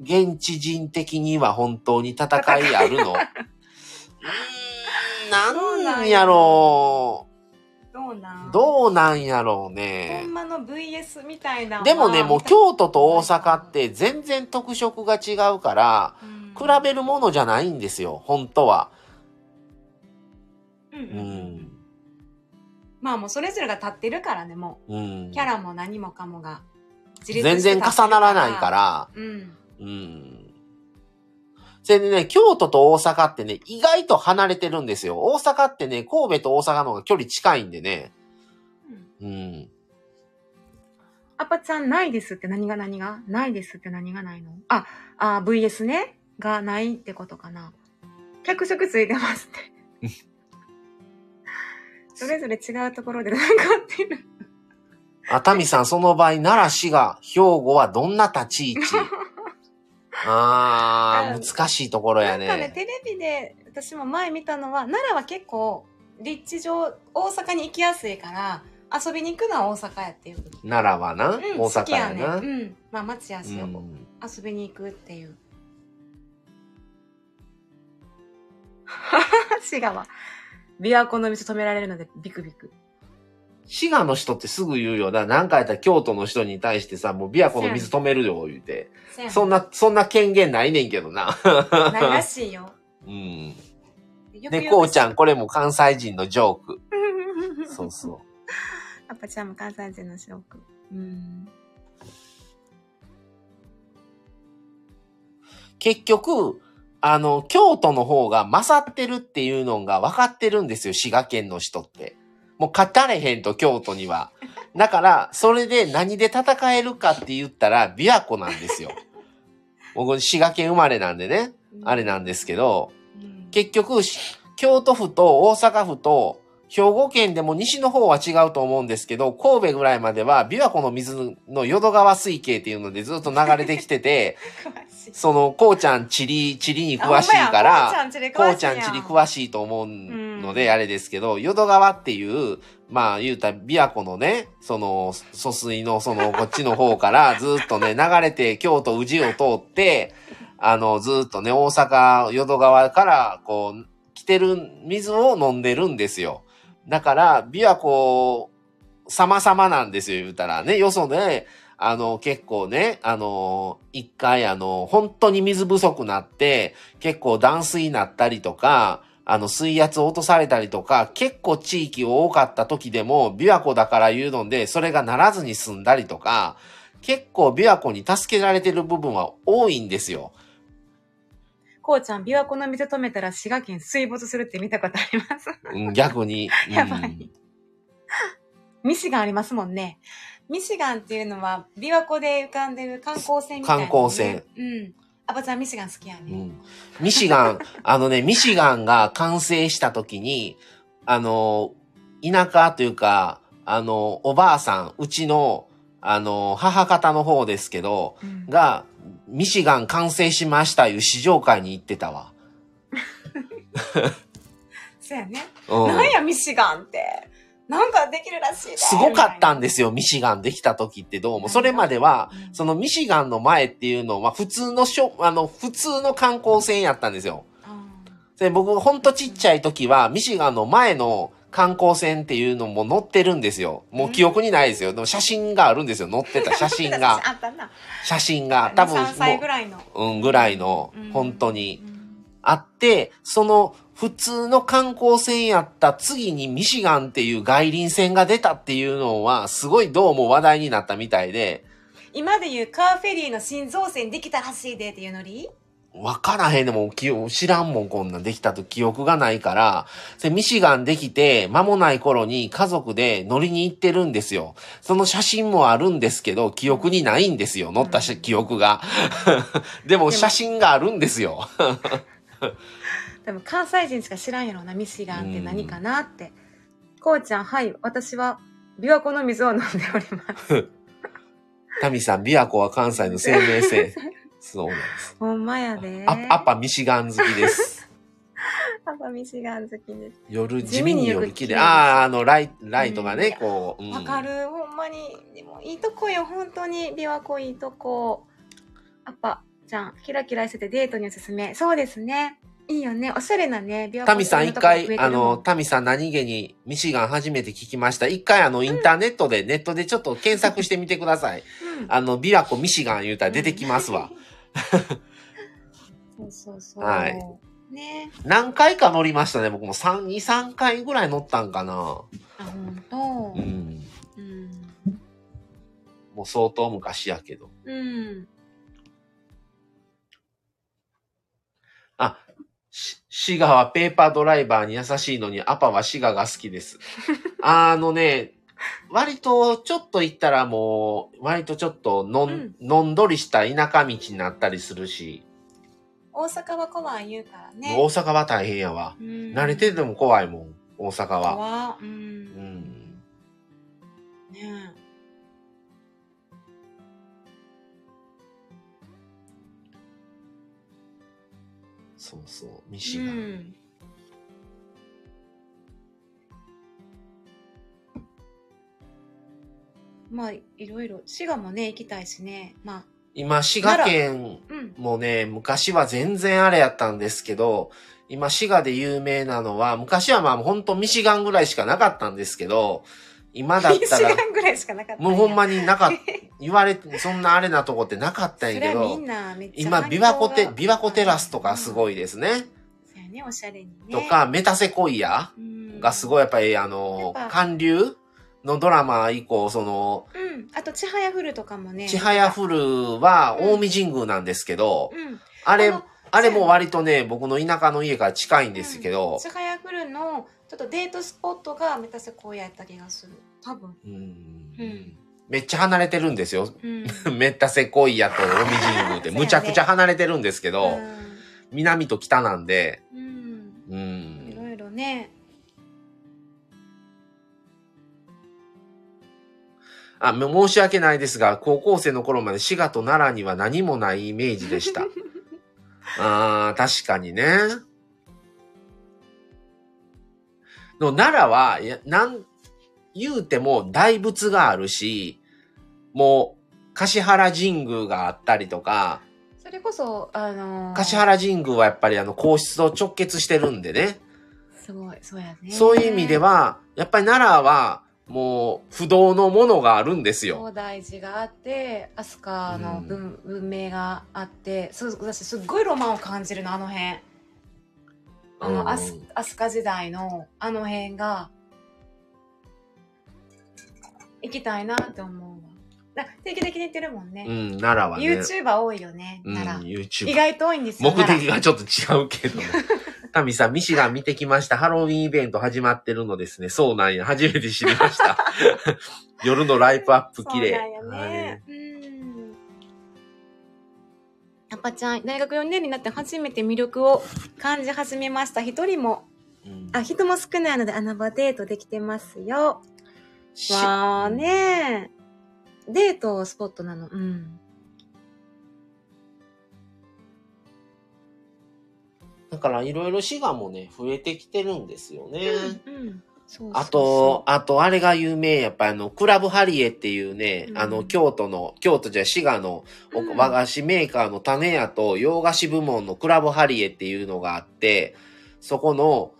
現地人的には本当に戦いあるの うーん、なんやろう。どうなんやろうほねん。まの VS みたいなのは。でもね、もう京都と大阪って全然特色が違うから、うん比べるものじゃないんですよ、本当は。うんううんん。まあもうそれぞれが立ってるからね、もうんう。キャラも何もかもが。自立全然重ならないか。ら、うん。うん。それでね、京都と大阪ってね、意外と離れてるんですよ。大阪ってね、神戸と大阪の方が距離近いんでね。うんうん。アパちゃんないですって何が何が？ないですって何がないの？あ、あ、VS ね。がないってことかな。脚色ついてますって。それぞれ違うところでなんかってる。あ、タミさん、その場合、奈良市が、兵庫はどんな立ち位置？あー、難しいところやなんかね、ね。テレビで私も前見たのは、奈良は結構、立地上、大阪に行きやすいから、遊びに行くのは大阪やっていう。奈良はな、うん、大阪やな。やね。うん。まあ、町やし、うん遊びに行くっていう。滋賀は、琵琶湖の水止められるので、ビクビク。滋賀の人ってすぐ言うよな。なんかやったら京都の人に対してさ、もう琵琶湖の水止めるよ、言うて。そんな、そんな権限ないねんけどな。ないらしいよ。うん。よで、こうちゃん、これも関西人のジョーク。ん そうそう。アパちゃんも関西人の証拠。うん。結局、あの、京都の方が勝ってるっていうのが分かってるんですよ、滋賀県の人って。もう勝たれへんと、京都には。だから、それで何で戦えるかって言ったら、琵琶湖なんですよ。僕、滋賀県生まれなんでね、あれなんですけど、うん。結局、し京都府と大阪府と兵庫県でも西の方は違うと思うんですけど、神戸ぐらいまでは琵琶湖の水の淀川水系っていうのでずっと流れてきてて。その、こうちゃん地理、地理に詳しいから、こやうちゃん地理詳しいと思うのうで、あれですけど、淀川っていう、まあ言うたら琵琶湖のね、その、疎水のその、こっちの方から ずっとね、流れて京都宇治を通って、あの、ずっとね、大阪淀川から、こう、来てる水を飲んでるんですよ。だから、琵琶湖、様々なんですよ、言うたらね。よそで、あの、結構ね、あの、一回、あの、本当に水不足なって、結構断水になったりとか、あの、水圧落とされたりとか、結構地域多かった時でも、琵琶湖だから言うので、それがならずに済んだりとか、結構琵琶湖に助けられてる部分は多いんですよ。こうちゃん、琵琶湖の水止めたら滋賀県水没するって見たことあります。うん逆に。やばいうんミシガンありますもんね。ミシガンっていうのは、琵琶湖で浮かんでる観光船みたいな、ね。観光船。うん。アバちゃんミシガン好きやね。うんミシガン、あのね、ミシガンが完成した時に、あの、田舎というか、あの、おばあさん、うちの、あの、母方の方ですけど、うんが、ミシガン完成しましたいう試乗会に行ってたわ。そうやね。うん。なんやミシガンって。なんかできるらしいですごかったんですよ、ミシガンできた時ってどうも。それまでは、うんそのミシガンの前っていうのは普通のしょ、あの、普通の観光船やったんですよ。で僕、ほんとちっちゃい時は、ミシガンの前の観光船っていうのも載ってるんですよ。もう記憶にないですよ。でも写真があるんですよ。載ってた 写真が。あったな。写真が。多分3歳もぐらいの。う、うん、ぐらいのうん、本当に。うんあって、その普通の観光船やった次にミシガンっていう外輪船が出たっていうのは、すごいどうも話題になったみたいで、今で言うカーフェリーの新造船できたらしいでっていうのりわからへんでも記憶知らんもんこんなんできたと記憶がないから、それミシガンできて間もない頃に家族で乗りに行ってるんですよ。その写真もあるんですけど、記憶にないんですよ。乗ったし記憶が。でも写真があるんですよ。でも関西人しか知らんやろな、ミシガンって何かなって。こうちゃん、はい、私は琵琶湖の水を飲んでおります。タミさん、琵琶湖は関西の生命線。そうなんです。ほんまやで。あアッパミシガン好きです。パパミシガン好きです。夜、地味によく綺麗ああ、あの、ライライトがね、うんこう。うんわかる、ほんまに。でも、いいとこよ、本当に。琵琶湖いいとこ。アッパちゃん、キラキラしててデートにおすすめ。そうですね。いいよね。おしゃれなね、琵琶湖タミさん一回、あの、タタミさん何気にミシガン初めて聞きました。一回あの、インターネットで、ネットでちょっと検索してみてください。あの、琵琶湖ミシガン言うたら出てきますわ。。そうそうそう。はいね。何回か乗りましたね。僕も3、2、3回ぐらい乗ったんかな。あ、ほんと。うん。うん。もう相当昔やけど。うん。しシガはペーパードライバーに優しいのに、アパはシガが好きです。あのね、割とちょっと行ったらもう、割とちょっとのん、のんどりした田舎道になったりするし、大阪は怖い言うからね。大阪は大変やわ。うん慣れてても怖いもん、大阪は。怖う。うんん。ねそうそう、ミえ。シガン。うん。まあ、いろいろ。滋賀もね、行きたいしね。まあ、今、滋賀県うん。もね、昔は全然あれやったんですけど、今、滋賀で有名なのは、昔はまあ本当ミシガンぐらいしかなかったんですけど、今だったら1時、間ぐらいしかなかったや。もうほんまになかっ言われて、そんなあれなとこってなかったんやけど今、琵琶湖テ、反響が琵琶湖テラスとかすごいですね。そうやね、おしゃれにね。とか、メタセコイアがすごいい。やっぱりあのやっ、ぱ韓流のドラマ以降、その、うん。あと、ちはやふるとかもね。ちはやふるは近江神宮なんですけど、うん。あれの、あれも割とね、僕の田舎の家から近いんですけど、ちはやふるの、ちょっとデートスポットがメタセコイアやった気がする。多分。うんうんめっちゃ離れてるんですよ。うん。メッタセコイアと近江神宮ってむちゃくちゃ離れてるんですけど、南と北なんで、うん。ううん。いん。ろいろね。あ、申し訳ないですが、高校生の頃まで滋賀と奈良には何もないイメージでした。あー、確かにね。の奈良は、いや、なん、言うても大仏があるし、もう、橿原神宮があったりとか、それこそ、あのー橿原神宮はやっぱりあの皇室と直結してるんでね。すごい、そうやね。そういう意味で、は、やっぱり奈良はもう不動のものがあるんですよ。東大寺があって、飛鳥の文,、文明があって、そう私すっごいロマンを感じるの、あの辺。あの、うん飛飛鳥時代のあの辺が、行きたいなって思うわ。だ定期的に行ってるもんね。うん、奈良はね。YouTuber 多いよね、うん、奈良。YouTube 意。外と多いんですよ。目的奈がちょっと違うけども。タミさん、ミシガン見てきました。ハロウィンイベント始まってるのですね。そうなんや。初めて知りました。夜のライトアップ良綺麗。そうなんやね。うん。やっぱちゃん、大学4年になって初めて魅力を感じ始めました。一人も、はいうんあ、人も少ないので穴場デートできてますよ。しわーねデートスポットなの。うん。だからいろいろ滋賀もね、増えてきてるんですよね。うん。そうそうそうあと、、あと、あれが有名、やっぱあの、クラブハリエっていうね、うんあの、京都の、京都じゃ滋賀の和菓子メーカーの種屋と洋菓子部門のクラブハリエっていうのがあって、そこの、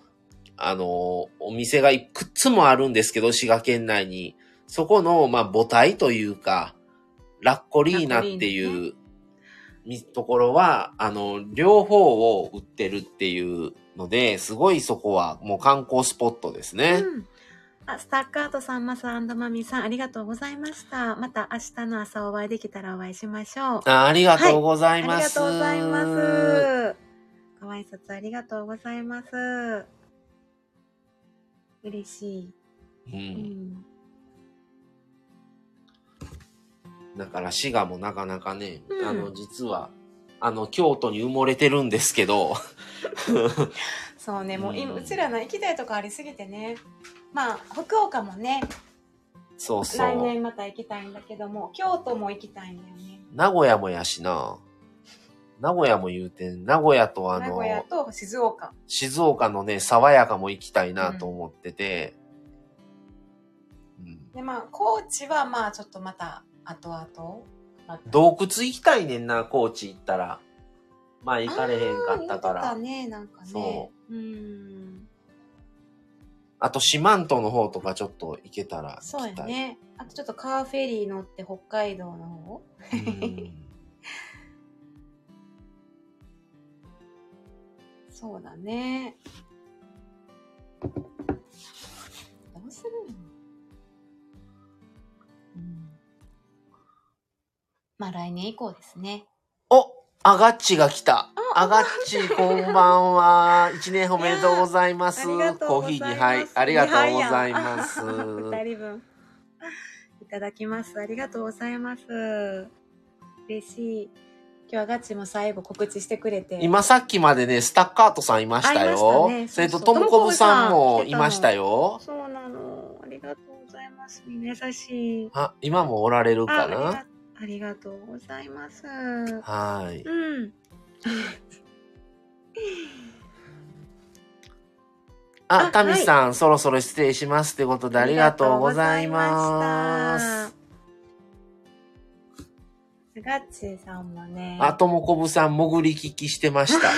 あの、お店がいくつもあるんですけど、滋賀県内に。そこの、まあ、母体というか、ラッコリーナっていう、みところは、あの、両方を売ってるっていうので、すごいそこはもう観光スポットですね。うん。あ、スタッカートさん、マサマミさん、ありがとうございました。また明日の朝お会いできたらお会いしましょう。あありがとうござありがいます。とうございます。ご挨拶ありがとうございます。嬉しい。う。うんだから滋賀もなかなかね、うんあの、実は、あの、京都に埋もれてるんですけど、そうね、もう今、ううんちらの行きたいとこありすぎてね。まあ、福岡もね、そうそ来う。年また行きたいんだけども、京都も行きたいんだよね。名古屋もやしな。名古屋も言うてん、名古屋とあの名古、屋と静岡。静岡のね、爽やかも行きたいなと思ってて、うんで、まあ、高知はまあ、ちょっとまた、後々？洞窟行きたいねんな、高知行ったら。まあ行かれへんかったかあー言ってたら。ね、なんかね。そううん。あと四万十の方とかちょっと行けたらそう。やね。あとちょっとカーフェリー乗って北海道の方？うん そうだね。まあ来年以降ですね。おアガッチが来た。あアガッチ、こんばんは。一年おめでとうございます。コー。ヒーにはい。ありがとうございます。二人分。いただきます。ありがとうございます。嬉しい。今日はガッチも最後告知してくれて。今さっきまでね、スタッカートさんいましたよ。ねそれと、トムコブさんもいましたよ。そうなの。ありがとうございます。みんな優しい。あ、今もおられるかな？ありがとうございます。はい。うん。あ、あタミさん、そろそろ失礼しますってことでありがとうございます。ガッチーさんもね。あ、ともこぶさん、潜り聞きしてました。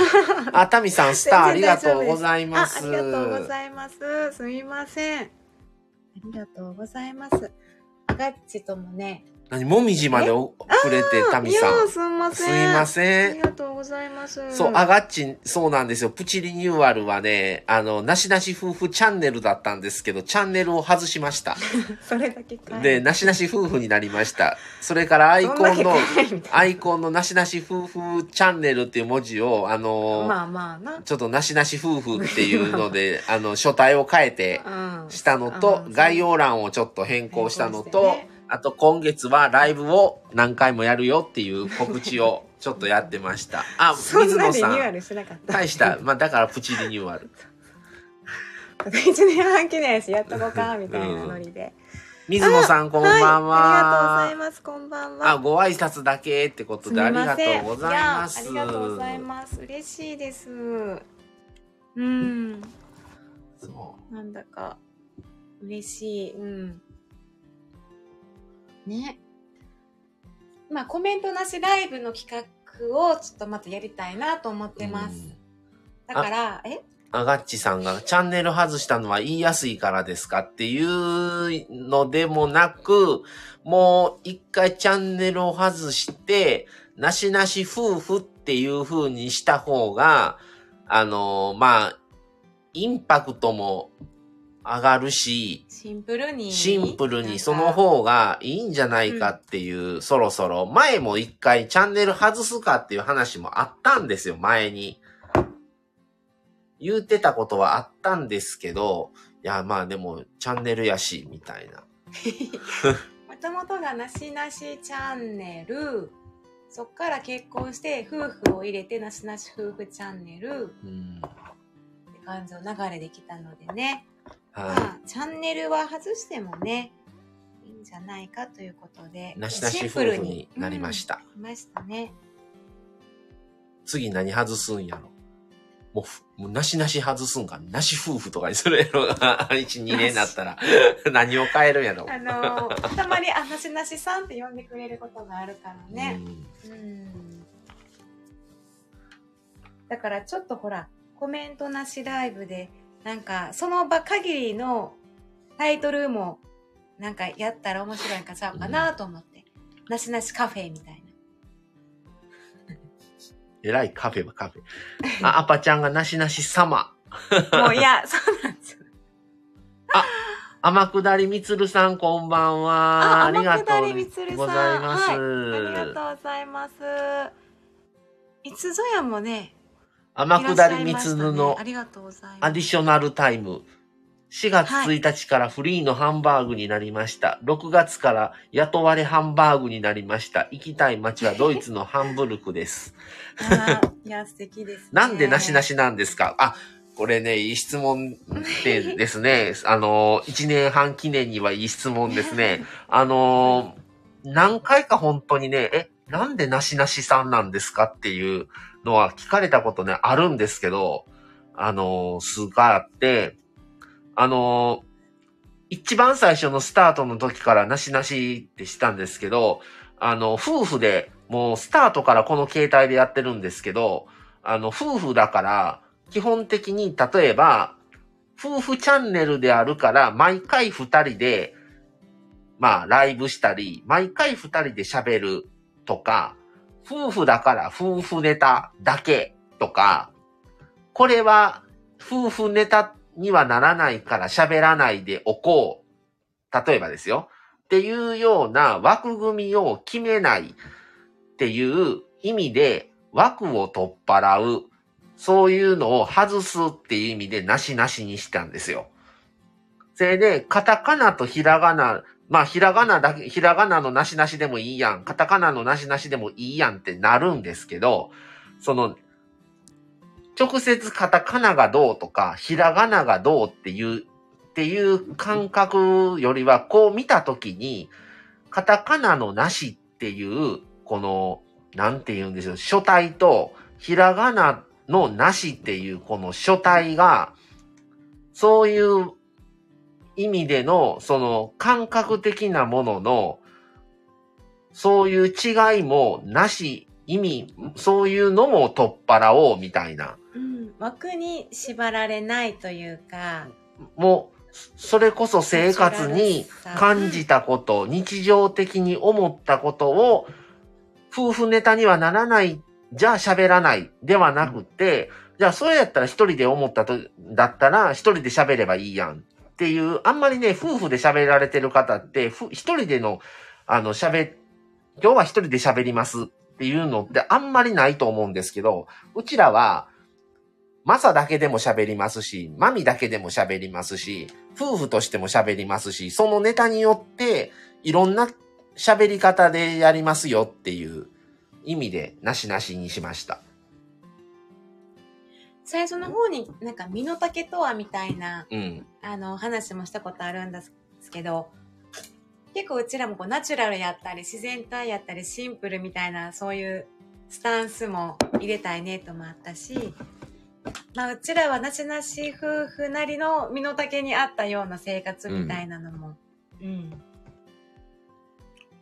あ、タミさん、スターありがとうございます。あありがとうございます。すみません。ありがとうございます。あガッチともね。何もみじまでおくれて、タミさん。すみますせん。いまあせん。りがとうございます。そう、アガッチ、そうなんですよ。プチリニューアルはね、あの、なしなし夫婦チャンネルだったんですけど、チャンネルを外しました。それだけかいで、なしなし夫婦になりました。それからアイコンのアイコンのなしなし夫婦チャンネルっていう文字を、あの、まあまあな。ちょっとなしなし夫婦っていうので、あの、書体を変えてうんしたのとう、ん概要欄をちょっと変更したのと、あと今月はライブを何回もやるよっていう告知をちょっとやってました。あ、水野さなリニューアん。ルしてなかった。大した、まあだからプチリニューアル。一年半記念やし、やっとこうか、みたいなノリで。水野さんこんばんは。い、ありがとうございます。こんばんは。あ、ご挨拶だけってことでありがと。うございます。やありがとうございます。嬉しいです。うん。そなんだか、嬉しい。うん。ね。まあ、コメントなしライブの企画をちょっとまたやりたいなと思っう。てます。うんだから、え？アガッチさんがチャンネル外したのは言いやすいからですかっていうのでもなく、もう一回チャンネルを外して、なしなし夫婦っていう風にした方が、あのまあ、インパクトも上がるし、シンプルに。シンプルにその方がいいんじゃないかっていう、そろそろ、前も一回チャンネル外すかっていう話もあったんですよ、前に。言うてたことはあったんですけど、いや、まあでも、チャンネルやし、みたいな。もともとがなしなしチャンネル、そっから結婚して夫婦を入れてなしなし夫婦チャンネルうん。って感じの流れできたのでね。まはあ、チャンネルは外してもね、いいんじゃないかということで。い。なしなし夫婦になりました。うん。来ましたね。次何外すんやろ。もうふ、もうなしなし外すんか、なし夫婦とかにするやろ。1、2年になったら。何を変えるんやろ。あのーたまに、あ、なしなしさんって呼んでくれることがあるからね。うんうん。だからちょっとほら、コメントなしライブで、なんか、その場限りのタイトルも、なんかやったら面白いんかちゃうかなと思って。なしなしカフェみたいえらいカフェはカフェ。あ、アパちゃんがなしなし様。な。もういや、そうなんですよ。天下りみつるさん、こんばんは。あありがとう天下りみつるさんございます。はいありがとうございます。いつぞやもね、天下りみゃいましたつるのア。ディショナルタイム。4月1日からフリーのハンバーグになりました。6月から雇われハンバーグになりました。行きたい街はドイツのハンブルクです。いや、素敵です、ね。なんでなしなしなんですか？あ、これね、いい質問でですね。あの、1年半記念にはいい質問ですね。あの、何回か本当にね、え、なんでなしなしさんなんですかっていうのは聞かれたことね、あるんですけど、あの、数回あって、あの、一番最初のスタートの時からなしなしってしたんですけど、あの、夫婦で、もうスタートからこの携帯でやってるんですけど、あの、夫婦だから、基本的に、例えば、夫婦チャンネルであるから、毎回二人で、まあ、ライブしたり、毎回二人で喋るとか、夫婦だから夫婦ネタだけとか、これは夫婦ネタにはならないから喋らないでおこう。例えばですよ。っていうような枠組みを決めないっていう意味で枠を取っ払う。そういうのを外すっていう意味でなしなしにしたんですよ。それで、カタカナとひらがな、まあ、ひらがなだけ、ひらがなのなしなしでもいいやん。カタカナのなしなしでもいいやんってなるんですけど、その、直接カタカナがどうとか、ひらがながどうっていう、っていう感覚よりは、こう見たときに、カタカナのなしっていう、この、なんて言うんでしょう、書体と、ひらがなのなしっていう、この書体が、そういう意味での、その感覚的なものの、そういう違いもなし、意味、そういうのも取っ払おうみたいな。うん、枠に縛られないというか、もう、それこそ生活に感じたこと、日常的に思ったことを、夫婦ネタにはならない、じゃあ喋らない、ではなくて、じゃあそれやったら一人で思ったと、だったら一人で喋ればいいやん。っっていう、あんまりね、夫婦で喋られてる方って、ふ一人での、あの、喋、今日は一人で喋りますっていうのってあんまりないと思うんですけど、うちらは、マサだけでも喋りますし、マミだけでも喋りますし、夫婦としても喋りますし、そのネタによって、いろんな喋り方でやりますよっていう意味で、なしなしにしました。最初の方になんか身の丈とはみたいな、うん。あの、話もしたことあるんですけど、結構うちらもこうナチュラルやったり、自然体やったり、シンプルみたいな、そういうスタンスも入れたいねともあったし、まあ、うちらはなしなし夫婦なりの身の丈に合ったような生活みたいなのも、うん。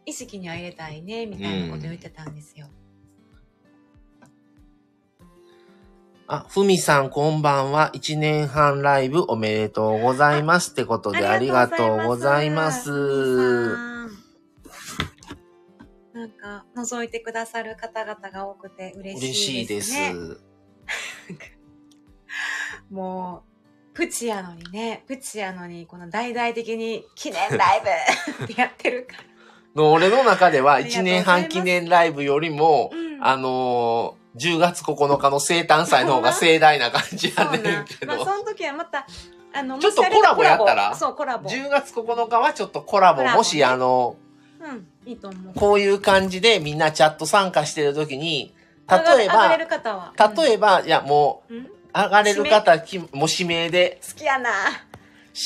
意識には入れたいね、みたいなこと言ってたんですよ。あ、ふみさんこんばんは。1年半ライブおめでとうございますってことでありがとうございます。なんか、覗いてくださる方々が多くて嬉嬉ししいいで。ですすね。もう、プチやのにね、プチやのに、この大々的に記念ライブ ってやってるから。の俺の中では1ありがとうございます年半記念ライブよりも、うんあのー、10月9日の生誕祭の方が盛大な感じやねんけど、まあ、その時はまた、あの、ちょっとコラボやったらそう、コラボ。10月9日はちょっとコラボ、もしあの、うん、いいと思う。こういう感じでみんなチャット参加してる時に、例えば。例えば、いやもう、上がれる方、きもう指名で、好きやな。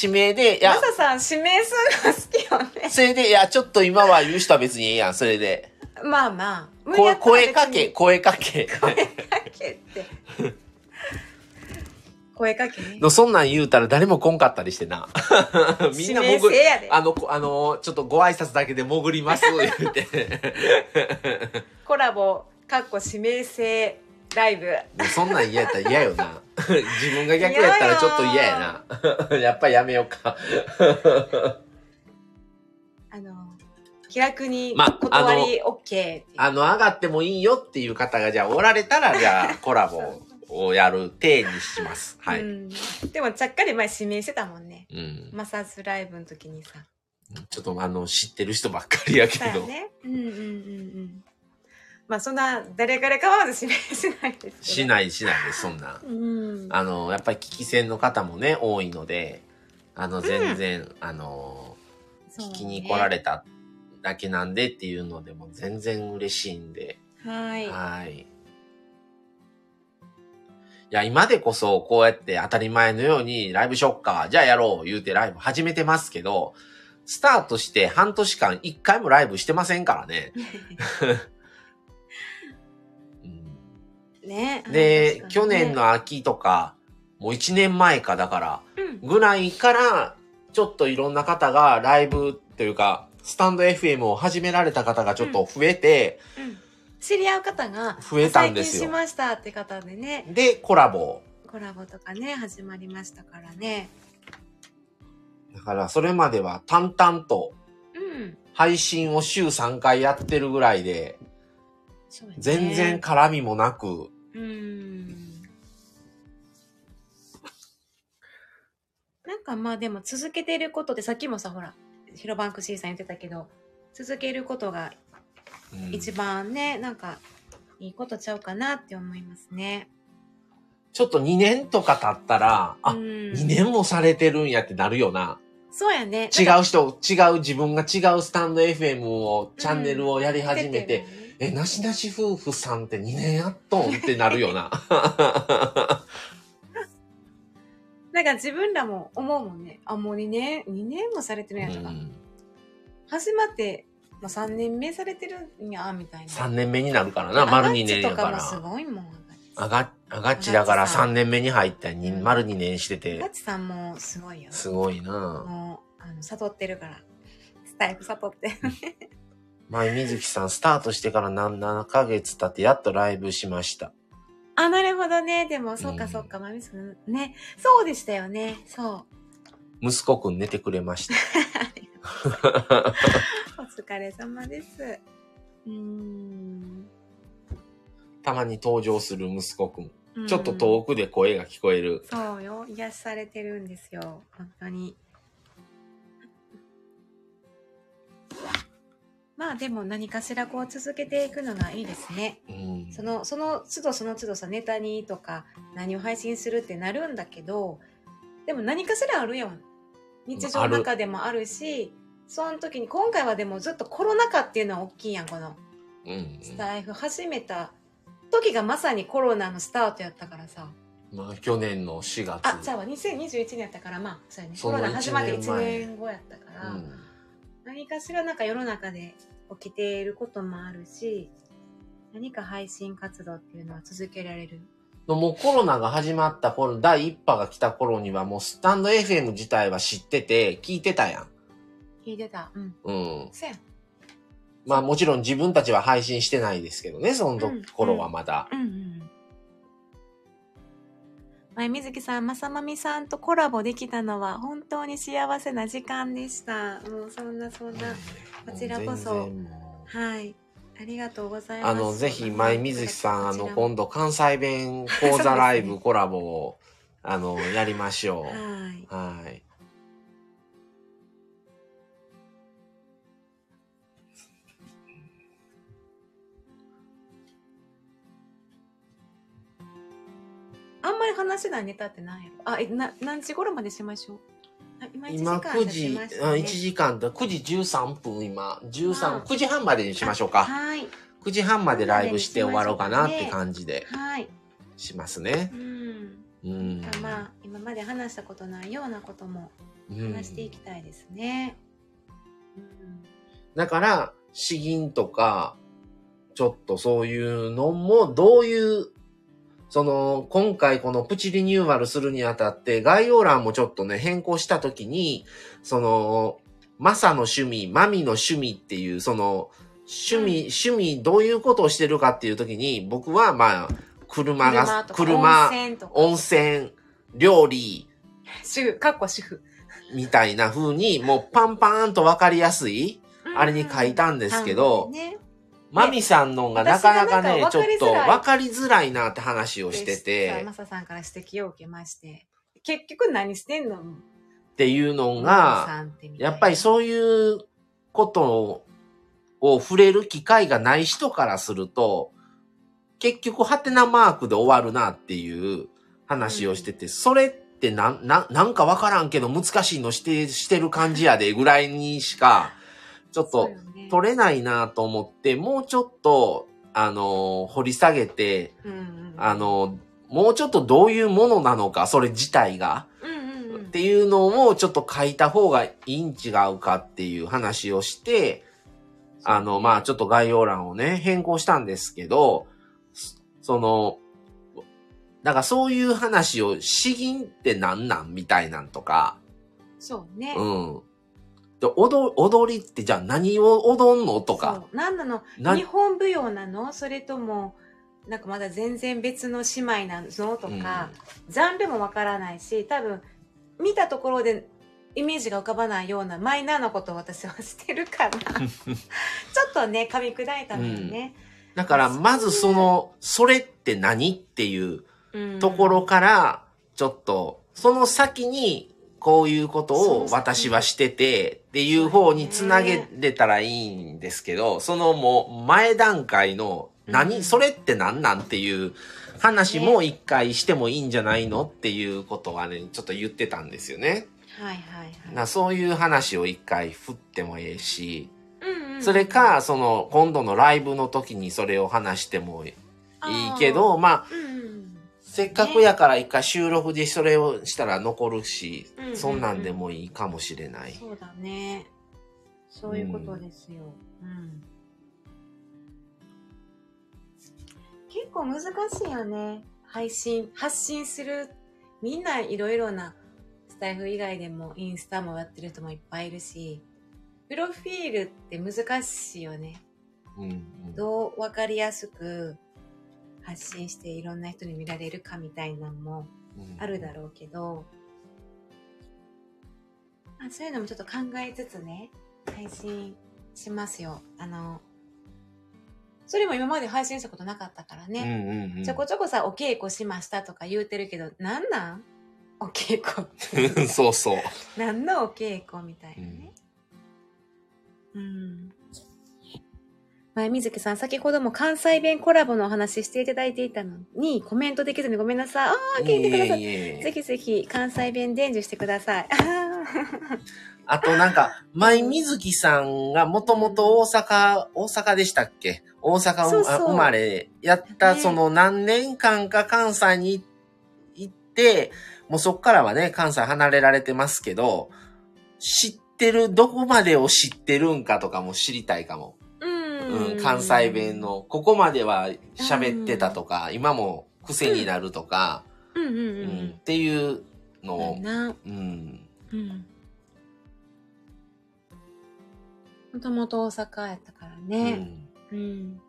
指名で、いやマ、サさん、指名するの好きよね。それで、いや、ちょっと今は言う人は別にええやん、それで。まあまあ。声かけ、声かけ。声かけって。声かけね。のそんなん言うたら誰も来んかったりしてな。みんな指名潜やで。あの、こあの、ちょっとご挨拶だけで潜ります、言うて。コラボ、かっこ指名制ライブ。もうそんなん嫌やったら嫌よな。自分が逆やったらちょっと嫌やな。やっぱりやめようか。あの、気楽にま断り OK っていう。あの、上がってもいいよっていう方がじゃあおられたら、じゃあ コラボをやる体にします。はい。うん、でもちゃっかり前指名してたもんね。うん。マサズライブの時にさ。ちょっとあの、知ってる人ばっかりやけど。ね。うんうんうんうん。まあそんな誰からかわらず指名しないです。しないしないです、そんな。うん。あの、やっぱり聞き戦の方もね、多いので、あの、全然、あの、そうね聞きに来られただけなんでっていうのでも全然嬉しいんで、はい。はい。いや、今でこそこうやって当たり前のようにライブショッカー、じゃあやろう言うてライブ始めてますけど、スタートして半年間一回もライブしてませんからね。うんね。で、ね去年、の秋とか、もう一年前かだから、うん。ぐらいから、ちょっといろんな方がライブというか、スタンド FM を始められた方がちょっと増えて、うん。知り合う方が、増えたんですよ最近しましたって方でね、で、コラボ。コラボとかね、始まりましたからね。だからそれまでは淡々とうん。配信を週3回やってるぐらいで、ね全然絡みもなく、うん。なんかまあでも続けてることってさっきもさほらヒロバンク C さん言ってたけど続けることがうん一番ね、なんかいいことちゃうかなって思いますね。ちょっと2年とか経ったら、あ、うん、2年もされてるんやってなるよな。そうやね。違う人、違う自分が違うスタンド FM を、チャンネルをやり始めて、出るよねえ、なしなし夫婦さんって2年やっとんってなるよな。なんか自分らも思うもんね。あ、もう2年、2年もされてるんやとか。うん始まって、もう3年目されてるんや、みたいな。3年目になるからな、丸2年やかアガッチとかもすら。ごいもん。あが、あがっちだからアガッチさん3年目に入ったに、うん丸2年してて、ガチさんもすごいよ。すごいなもう、あの、悟ってるから。スタイフ悟って。前水木さん、スタートしてから何7ヶ月経ってやっとライブしました。あ、なるほどね。でも、そっうんかそっか、まみすん。ね。そうでしたよね。そう。息子くん寝てくれました。お疲れ様です。うーん。たまに登場する息子くんちょっと遠くで声が聞こえる。そうよ。癒されてるんですよ。本当に。まあでも何かしらこう続けていくのがいいですね。うんその、その都度その都度さ、ネタにとか何を配信するってなるんだけど、でも何かしらあるよ。日常の中でもあるし、その時に今回はでもずっとコロナ禍っていうのは大きいやん、このうんスタイフ始めた時がまさにコロナのスタートやったからさ。まあ、去年の4月。あ、じゃあ2021年やったから、まあ、そうやね。コロナ始まって1一年前年後やったから、うん何かしらなんか世の中で起きていることもあるし、何か配信活動っていうのは続けられる。もうコロナが始まった頃、第一波が来た頃にはもうスタンド FM 自体は知ってて、聞いてたやん。聞いてた。うん。うん。そうやん。まあもちろん自分たちは配信してないですけどね、そのうん頃はまだ。うんうん。前水木さん、まさまみさんとコラボできたのは本当に幸せな時間でした。もうそんなそんな。こちらこそはい。ありがとうございます。あの、ぜひ、前水木さん、あの、こ今度関西弁講座ライブコラボを、あの、やりましょう。はい。はい。あんまり話せないネタって何やろあ、え、な、何時頃までしましょう？あ今1時今間9経ち時、ねあ1時間だ、9時13分今、13、あ9時半までにしましょうか。はい。9時半までライブして終わろうかなって感じではい。しますねう。ん。うん。まあ、今まで話したことないようなこともうん話していきたいですね。うん。だから、詩吟とか、ちょっとそういうのも、どういうその、今回このプチリニューアルするにあたって、概要欄もちょっとね、変更したときに、その、マサの趣味、マミの趣味っていう、その、趣味、趣味、どういうことをしてるかっていうときに、僕はまあ、車が、車車、温泉料理、主婦、かっこ主婦。みたいな風に、もうパンパーンとわかりやすい、あれに書いたんですけど、ね、マミさんのがなかなかね、ちょっとわわかりづらいなって話をしてでて、マサさんから指摘を受けまして。結局何してんの？っていうのマが、やっぱりそういうことを触れる機会がない人からすると、結局、ハテナマークで終わるなっていう話をしてて、それってなん、な、なんかわからんけど難しいのして、してる感じやでぐらいにしか、ちょっと取れないなと思って、もうちょっと、あの、掘り下げて、うんうんあ、の、もうちょっとどういうものなのか、それ自体が。うんうんうんっていうのをちょっと書いた方がいいん違うかっていう話をして、あの、まあちょっと概要欄をね、変更したんですけど、そその、だからそういう話を、詩吟って何なんみたいなんとか、そうね。うん。で踊踊りってじゃあ何を踊んのとか。何なの？な日本舞踊なの？それとも、なんかまだ全然別の姉妹なのとか、ジャンルもわからないし、多分、見たところでイメージが浮かばないようなマイナーなことを私はしてるから、ちょっとね、噛み砕いたのよね。だからまずその、それって何っていううん。ところから、ちょっと、その先に、こういうことを私はしてて、っていう方につなげれたらいいんですけど、そのもう前段階の、何、うん。それって何なんっていう話も一回してもいいんじゃないのっていうことはね、ちょっと言ってたんですよね。はいはいは。ないそういう話を一回振ってもええし、それか、その、今度のライブの時にそれを話してもいいけあど、まあ、せっかくやから一回収録でそれをしたら残るし、うんうんうんそんなんでもいいかもしれない。そうだね。そういうことですよ。うん。結構難しいよね。配信、発信する。みんないろいろなスタイフ以外でもインスタもやってる人もいっぱいいるし、プロフィールって難しいよね。うんうんどうわかりやすく発信していろんな人に見られるかみたいなのもあるだろうけど、まあ、そういうのもちょっと考えつつね、配信しますよ。あの、それも今まで配信したことなかったからうんね。うんうんちょこちょこさ、お稽古しましたとか言うてるけど、なんなん？お稽古って。そうそう。何のお稽古みたいなね。うん。前水木さん、先ほども関西弁コラボのお話していただいていたのに、コメントできずにごめんなさい。ああ、聞いてください。いえいえいえぜひぜひ関西弁伝授してください。あ となんか、舞水木さんがもともと大阪、大阪でしたっけ？大阪そうそうあ生まれ、やったねその何年間か関西に行って、もうそっからはね、関西離れられてますけど、知ってる、どこまでを知ってるんかとかも知りたいかも。うんうん、関西弁。の、ここまでは喋ってたとか、今も癖になるとか、うんうんううんんっていうのうん。を、な、うん、うん。もともと大阪やったからうね。ん。うん。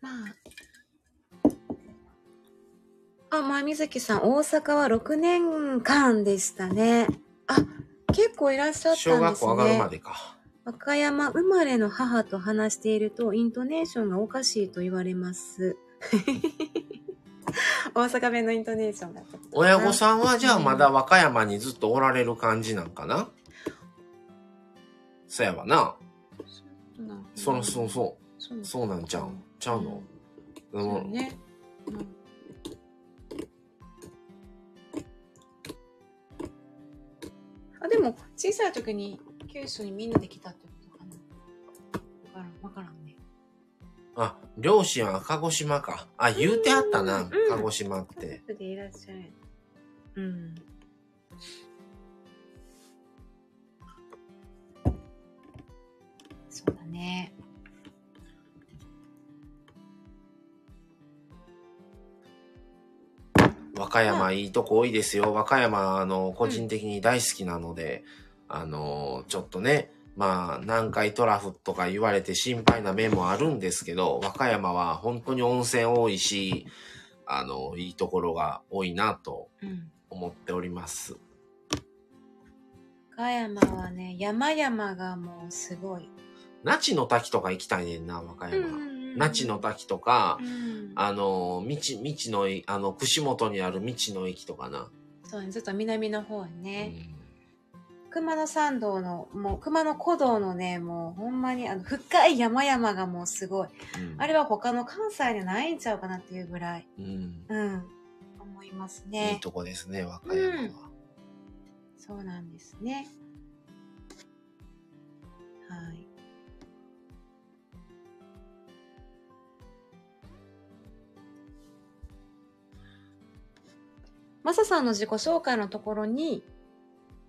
まあ。あ、まあ、水木さん、大阪は6年間でしたね。あ、結構いらっしゃったんですね。小学校上がるまでか。和歌山生まれの母と話していると、イントネーションがおかしいと言われます。大阪弁のイントネーションが。親御さんはじゃあまだ和歌山にずっとおられる感じなんかな？そやわな。そらそうそう。そうそうなんちゃう？ちゃうの、そううんね。うんあ、でも、小さい時に九州にみんなで来たってことかな。わからん、わからんね。あ、両親は鹿児島か。あ、言うてあったな、うん鹿児島って。でいらっしゃる。うん。そうだね。和歌山いいとこ多いですよ。和歌山、あの、個人的に大好きなので、あの、ちょっとね、まあ、南海トラフとか言われて心配な面もあるんですけど、和歌山は本当に温泉多いし、あの、いいところが多いなとうん。思っております。和歌山はね、山々がもうすごい。那智の滝とか行きたいねんな、和歌山。ん那智の滝とかう、ん。あの、道、道のい、あの、串本にある道の駅とかな。そうね、ずっと南の方にうね。ん熊野山道の、もう熊野古道のね、もうほんまにあの深い山々がもうすごい。うんあれは他の関西にはないんちゃうかなっていうぐらい。うんうん。思いますいいね。とこですね、和歌山は。そうなんですね。はい。マサさんの自己紹介のところに、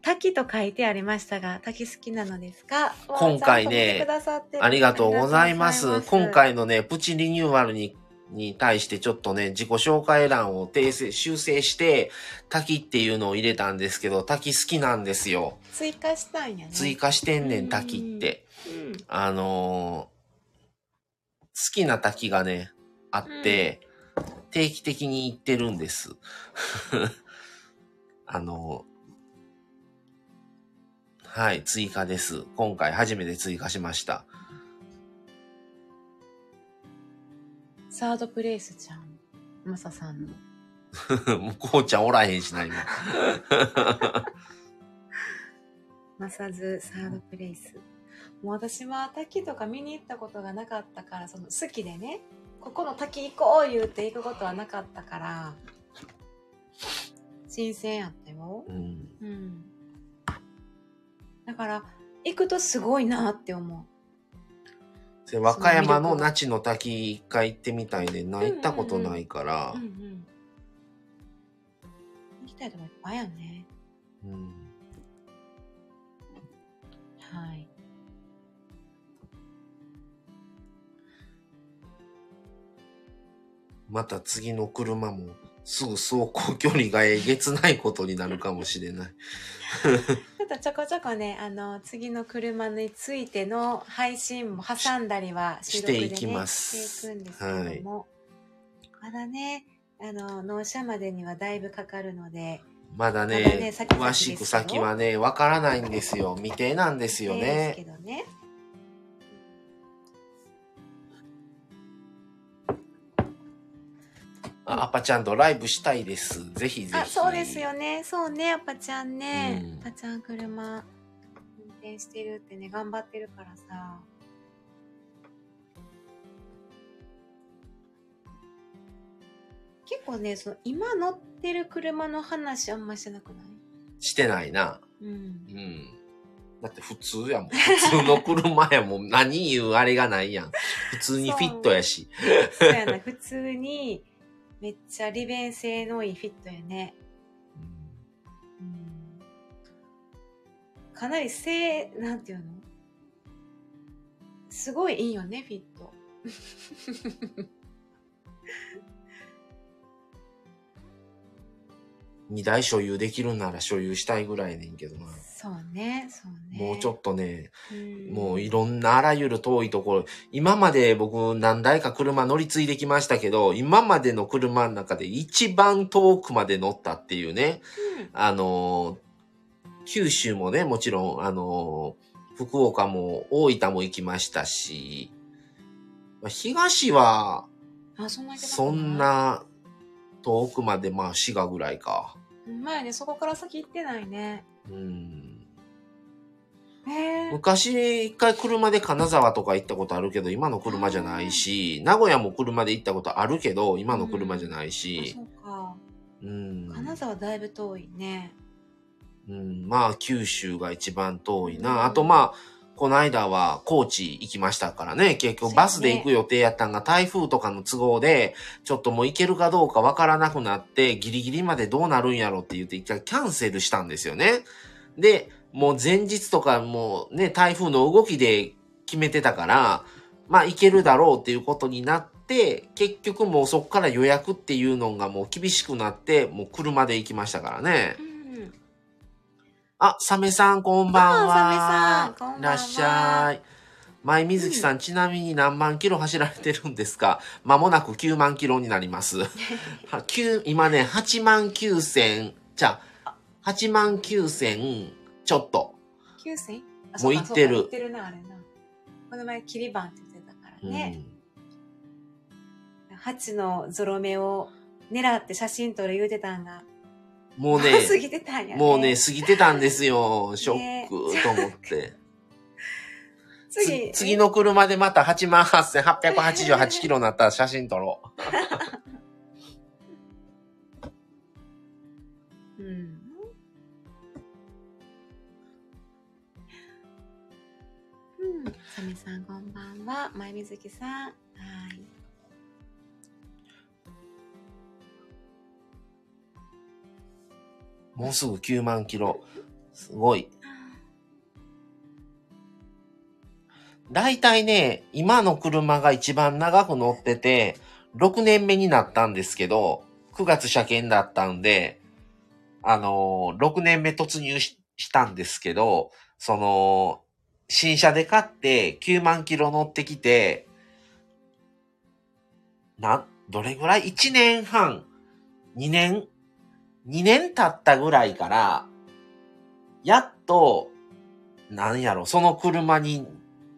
滝と書いてありましたが、滝好きなのですか？今回ねわありがとうございます。今回のね、プチリニューアルに、に対してちょっとね、自己紹介欄を訂正、修正して、滝っていうのを入れたんですけど、滝好きなんですよ。追加したんやね。追加してんね、うんん滝って。うん。あのー好きな滝がね、あって、定期的に行ってるんです。あのーはい、追加です。今回初めて追加しました。サードプレイスちゃん。マサさんの。もうこうちゃんおらへんしな、今。マサズサードプレイス。もう私は滝とか見に行ったことがなかったから、その好きでね、ここの滝行こう言うて行くことはなかったから、新鮮やったよ。うん。うん。だから、行くとすごいなって思で和歌山の那智の滝一回行ってみたいねんな。うんうんうん行ったことないからう。うんうん。行きたいとこいっぱいやね。うんはい。また次の車もすぐ走行距離がえげつないことになるかもしれない。ちょっとちょこちょこね、あの、次の車についての配信も挟んだりはね、していきますしていくんですけども、まだね、あの、納車までにはだいぶかかるので、まだね、まだね先々詳しく先はね、わからないんですよ。未定なんですよね。どね。アパちゃんとライブしたいです。ぜひぜひ。あ、そうですよね。そうね、アパちゃんね。うんアパちゃん車運転してるってね、頑張ってるからさ。結構ね、その今乗ってる車の話あんましてなくない？してないな。うんう。ん。だって普通やもん。普通の車やもん。何言うあれがないやん。普通にフィットやし。そうやな、普通にめっちゃ利便性のいいフィットやね。うん。かなりせなんていうの？すごいいいよね、フィット。二台所有できるなら所有したいぐらいねんけどな。そうね、そうね。もうちょっとね、うんもういろんなあらゆる遠いところ、今まで僕何台か車乗り継いできましたけど、今までの車の中で一番遠くまで乗ったっていうね、うんあのー、九州もね、もちろん、あのー、福岡も大分も行きましたし、まあ東はあ、そんな遠くまで、まあ滋賀ぐらいか。前ね、そこから先行ってないね。うん。昔一回車で金沢とか行ったことあるけど、今の車じゃないし、名古屋も車で行ったことあるけど、今の車じゃないあ、し、そうか。うん。金沢だいぶ遠いね。うん、まあ九州が一番遠いな。うんあとまあ、この間は高知行きましたからね。結局バスで行く予定やったんが台風とかの都合で、ちょっともう行けるかどうかわからなくなって、ギリギリまでどうなるんやろって言って一回キャンセルしたんですよね。で、もう前日とかもうね、台風の動きで決めてたから、まあ行けるだろうっていうことになって、結局もうそこから予約っていうのがもう厳しくなって、もう車で行きましたからね。うん。あ、サメさんこんばんは。あサメさんこんばんはいらっしゃい。前水木さん、ちなみに何万キロ走られてるんですか？間もなく9万キロになります。は9今ね、8万9千、じゃあ、8万9千ちょっと。9歳あもう行ってる行ってるな、あれな。この前、キリバンって言ってたからね。ハチのゾロ目を狙って写真撮る言うてたんが、うんもうね、過ぎてたんやね。もうね、過ぎてたんですよ。ショックと思って。次、つ次の車でまた8万8888キロになったら写真撮ろう。サメさん、こんばんは。前水木さん。はい。もうすぐ9万キロ。すごい。だいたいね、今の車が一番長く乗ってて、6年目になったんですけど、9月車検だったんで、あのー6年目突入ししたんですけど、その、新車で買って9万キロ乗ってきて、な、どれぐらい ?1 年半、2年、2年経ったぐらいから、やっと、なんやろ、その車に、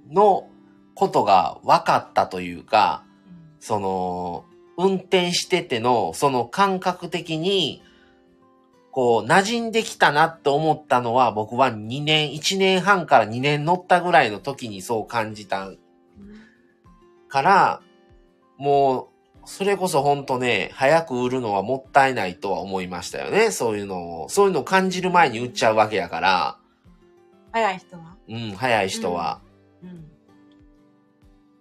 のことが分かったというか、その、運転してての、その感覚的に、こう、馴染んできたなって思ったのは、僕は2年、1年半から2年乗ったぐらいの時にそう感じたから、もう、それこそほんとね、早く売るのはもったいないとは思いましたよね。そういうのを、そういうのを感じる前に売っちゃうわけやから、早い人は？うん、早い人は。うん。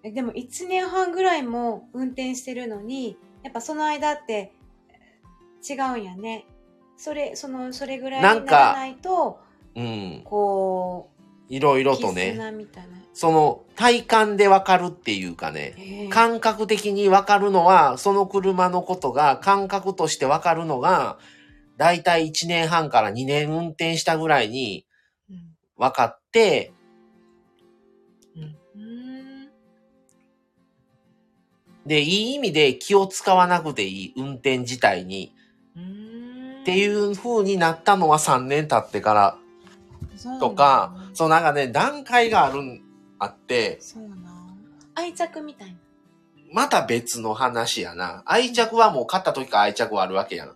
え、でも1年半ぐらいも運転してるのに、やっぱその間って違うんやね。それ、その、それぐらいにならないと、うん、こう、いろいろとね、絆みたいな。その体感でわかるっていうかね、感覚的にわかるのは、その車のことが感覚としてわかるのが、だいたい1年半から2年運転したぐらいにうん。分かって、うーん。で、いい意味で気を使わなくていい運転自体にっていう風になったのは3年経ってからとか、そうなんかね、段階があるん、あって、そうなん愛着みたいな。また別の話やな。愛着はもう買った時から愛着はあるわけやん。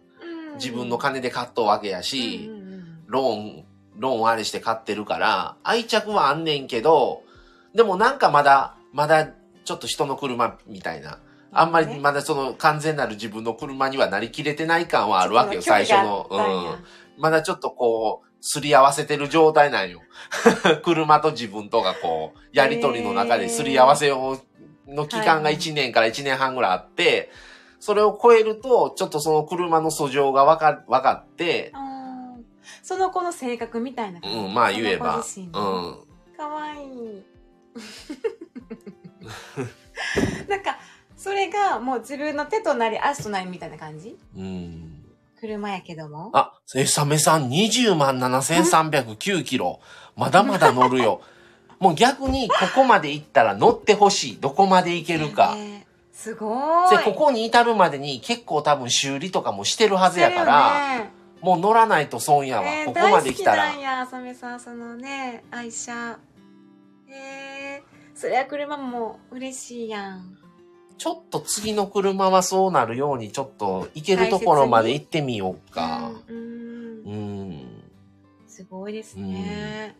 自分の金で買っとうわけやし、うんうんうんローン、ローンあれして買ってるから、愛着はあんねんけど、でもなんかまだ、まだちょっと人の車みたいな。あんまりまだその完全なる自分の車にはなりきれてない感はあるわけよ、最初の。うん。まだちょっとこう、すり合わせてる状態なんよ。車と自分とがこう、やりとりの中ですり合わせを、の期間がはい1年から1年半ぐらいあって、それを超えると、ちょっとその車の素性がわか、わかって、その子の性格みたいな感じ。うん、まあ言えば、うん。かわいい。なんか、それがもう自分の手となり足となりみたいな感じ？うん。車やけども。あ、えさめさん20万7309キロ。まだまだ乗るよ。もう逆にここまで行ったら乗ってほしい。どこまで行けるか。ねすごーい。で、ここに至るまでに結構多分修理とかもしてるはずやから、ねもう乗らないと損やわ。えーここまで来たら大好きなん。や、浅見さん、そのね、愛車。えー、そりゃ車も嬉しいやん。ちょっと次の車はそうなるように、ちょっと行けるところまで行ってみようか。うん。すごいですね。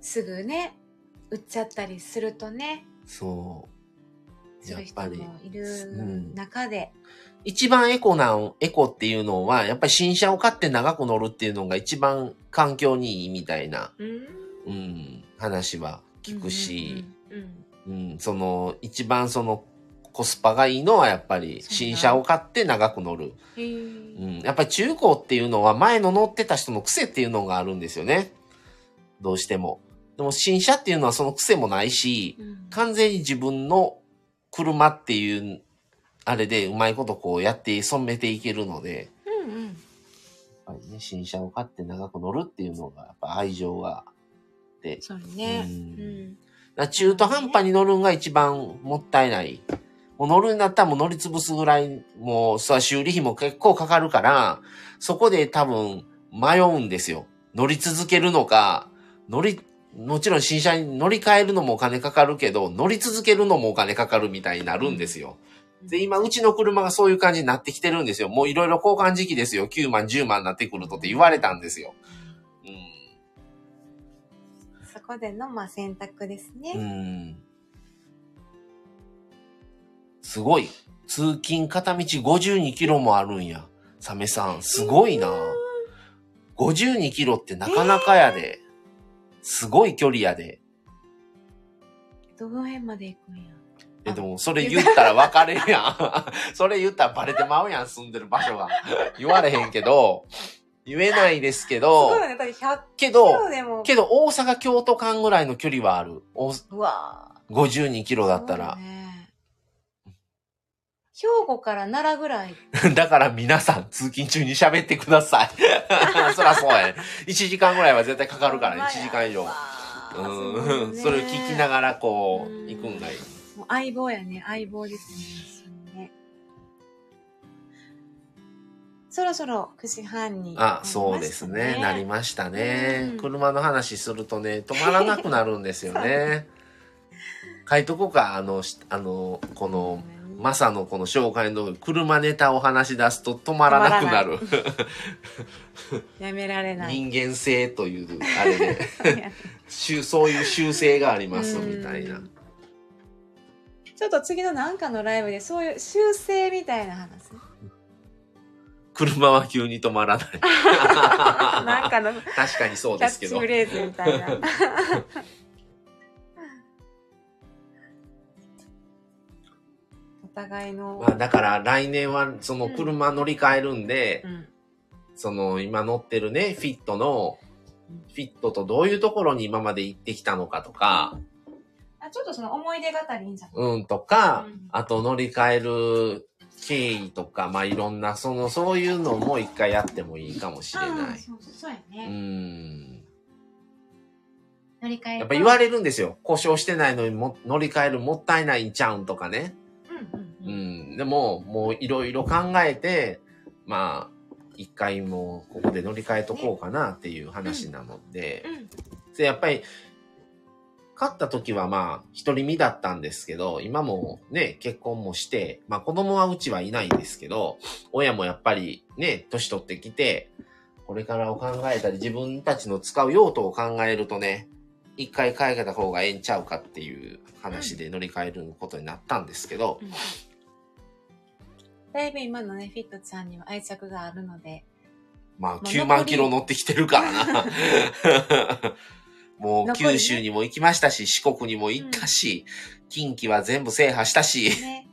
すぐね、売っちゃったりするとね。そする人やっぱりもいうるん中で、一番エコな、エコっていうのは、やっぱり新車を買って長く乗るっていうのが一番環境にいいみたいな、うん。うん、話は聞くし、うんその、一番その、コスパがいいのはやっぱり新車を買って長く乗る。うん。やっぱり中古っていうのは前の乗ってた人の癖っていうのがあるんですよね。どうしても。でも新車っていうのはその癖もないし、うん完全に自分の車っていう、あれでうまいことこうやって染めていけるので、うんうん。やっぱりね、新車を買って長く乗るっていうのが、やっぱ愛情がそうね。ううん中途半端に乗るんが一番もったいない。もう乗るんだったらもう乗り潰すぐらい、もう、修理費も結構かかるから、そこで多分迷うんですよ。乗り続けるのか、乗り、もちろん新車に乗り換えるのもお金かかるけど、乗り続けるのもお金かかるみたいになるんですよ。で、今、うちの車がそういう感じになってきてるんですよ。もういろいろ交換時期ですよ。9万、10万になってくるとって言われたんですよ。こでの、まあ、選択ですうね。ん。すごい。通勤片道52キロもあるんや。サメさん、すごいな。52キロってなかなかやで。すごい距離やで。どの辺まで行くんや？え、でも、それ言ったら分かれるやん。それ言ったらバレてまうやん、住んでる場所が。言われへんけど、言えないですけすどごい、よね。だって100キけど、ロでも。けど大阪京都間ぐらいの距離はある。おうわ52キローだったら。ね兵庫から奈良ぐらい。だから皆さん通勤中に喋ってください。そらそうやね。1時間ぐらいは絶対かかるからね、1時間以上。うん。それを聞きなら。がらこう、うん行くんがいい。もう相棒やね。相棒ですねそろそろ9時半に、あ、そうですね。なりまましたねう。ん車の話するとね、止まらなくなるんですよね。書いとこうか、あの、しあの、この、マサのこの紹介の車ネタを話し出すと止まらなくなる。やめられない。人間性という、あれで、習そういう習性がありますみたいなう。んちょっと次のなんかのライブでそういう修正みたいな話。車は急に止まらない。なんかのキ確かにそうャですけどッチフ。レーズみたいな。お互いの、まあだから来年はその車乗り換えるんで、うんその今乗ってるね、フィットの、フィットとどういうところに今まで行ってきたのかとか、あちょっとその思い出語りいいんじゃないうんとかうん、あと乗り換える経緯とか、まあいろんな、その、そういうのも一回やってもいいかもしれあない。あそうそうやうね。ん。乗り換えやっぱ言われれるんですよ。故障してないのにも乗り換えるもったいないんちゃうんとかね。うんうんううんん。でも、もういろいろ考えて、まあ、一回もうここで乗り換えとこうかなっていう話なので、うんで、やっぱり、勝った時はまあ、一人身だったんですけど、今もね、結婚もして、まあ子供はうちはいないんですけど、親もやっぱりね、年取ってきて、これからを考えたり、自分たちの使う用途を考えるとね、一回変えた方がええんちゃうかっていう話で乗り換えることになったんですけど、うんだいぶ今のね、フィットちゃんには愛着があるので、まあまあ9万キロ乗ってきてるからな。もう九州にも行きましたし、四国にも行ったし、近畿は全部制覇したし、ね、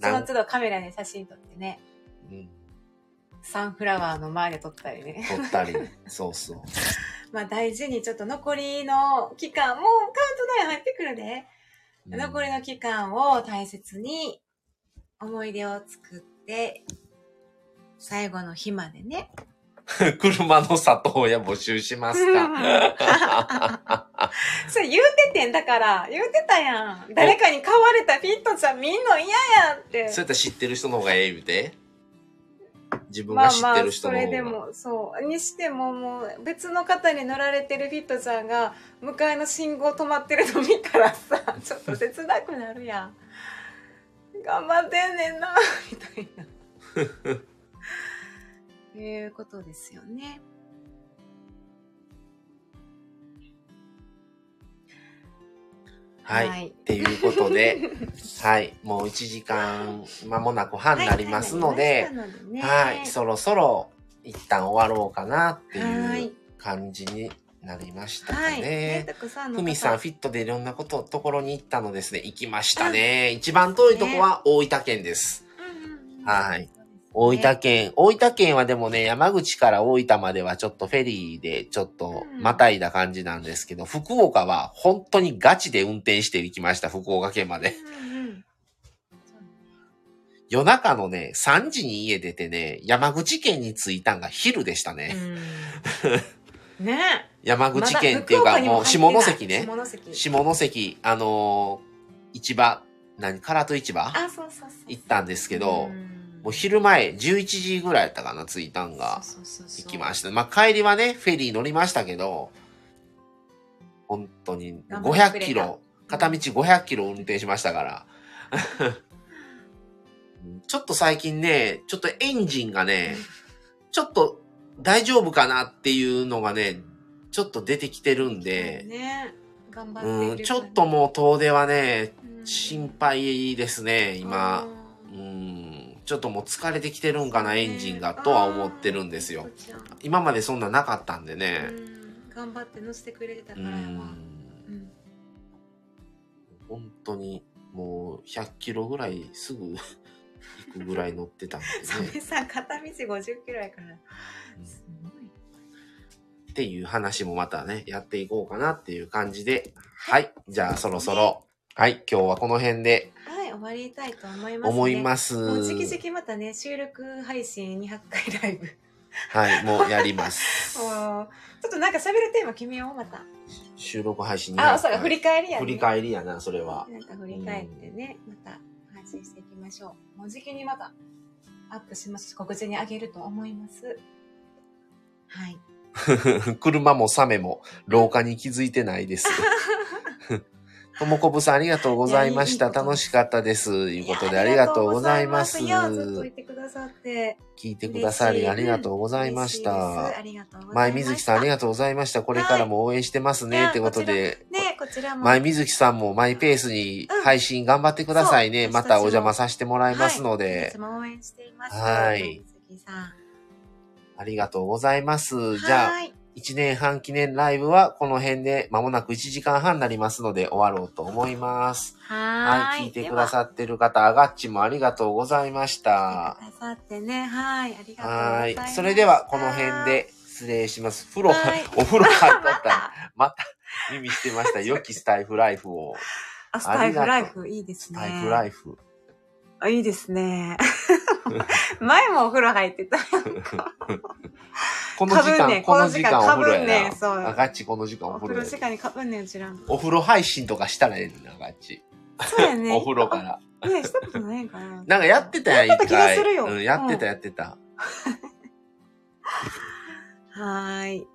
その都度カメラで写真撮ってね、うんサンフラワーの前で撮ったりね。撮ったり、そうそう。まあ大事にちょっと残りの期間、もうカウントダウン入ってくるで。うん残りの期間を大切に思い出を作って、最後の日までね。車の里親募集しますか それ言うててんだから、言うてたやん。誰かに買われたフィットちゃん見んの嫌やって。そうやったら知ってる人の方がええ言うて。自分まあまあが知ってる、人その方が。れでも、そう。にしてももう、別の方に乗られてるフィットちゃんが、向かいの信号止まってるの見たらさ、ちょっと切なくなるやん。頑張ってんねんな、みたいな。いうことですよね。はい。っていうことで、はい。もう1時間間もなく半になりますので、はい。そろそろ一旦終わろうかなっていう感じになりましたかね。ふみさん、フィットでいろんなこと、ところに行ったのですね。行きましたね。一番遠いとこは大分県です。はい。大分県、大分県はでもね、山口から大分まではちょっとフェリーでちょっとまたいだ感じなんですけど、福岡は本当にガチで運転して行きました、福岡県まで。夜中のね、3時に家出てね、山口県に着いたんが昼でしたね。ね。山口県っていうか、もう下関ね。下関。下関、あのー市場、何、唐戸市場？あ、そうそうそう。行ったんですけど、うんもう昼前、11時ぐらいやったかな、着いたんが。行きました。まあ、帰りはね、フェリー乗りましたけど、本当に頑張ってくれた500キロ、片道500キロ運転しましたから。ちょっと最近ね、ちょっとエンジンがね、ちょっと大丈夫かなっていうのがね、ちょっと出てきてるんで、ね頑張ってうん、るちょっともう遠出はね、うん心配ですね、今。ううん、ちょっともう疲れてきてるんかな、エンジンが、とは思ってるんですよ。今までそんななかったんでね。頑張って乗せてくれてたうからや。うん本当に、もう100キロぐらいすぐ行くぐらい乗ってたんでそね。れさ片道50キロやからすごいっていう話もまたね、やっていこうかなっていう感じで。はい。じゃあそろそろ、はい。今日はこの辺ではい終わりたいと思います、ね、思います。もうじきじきまたね収録配信200回ライブはい。もうやります。もうちょっとなんか喋るテーマ決めようまた収録配信あそうか振り返りやね振り返りやな、それは。なんか振り返ってね、また配信していきましょう。もうじきにまたアップしますし、告知にあげると思います。はい。車もサメも廊下に気づいてないです。ともこぶさんありがとうございました。いやいい楽しかったです。ということでやありがとうございます。ありがとうございますいや、ずっといてくださって。聞いてくださりありがとうございましたです。ありがとうございました。前水木さんありがとうございました。これからも応援してますね。はいってことで、ねこちらも。前水木さんもマイペースに配信頑張ってくださいね。うんまたお邪魔させてもらいますのはい、いでつ、も応援しています。はい。ありがとうございます。じゃあ、はい。1年半記念ライブはこの辺で間もなく1時間半になりますので終わろうと思います。ははい。聞いてくださってる方、アガッチもありがとうございました。くださってね。はい。ありがとうござはいいます。。それではこの辺で失礼します。風呂、はい お風呂入っとまったら、また耳してました。良きスタイフライフを。あ、スタイフライフいいですね。スタイフライフ。あ、いいですね。前もお風呂入ってた。この時間、ねんこの時間お風呂この時間かぶんねそうな。アガッチこの時間おお風呂風呂や時間にかぶんねん、うちら。お風呂配信とかしたらええねんな、アガッチ。そうやね。お風呂から。あ。ね、したことないかな。なんかやってたやん、やってた気が。するようん、やってうんた、やってた。はーい。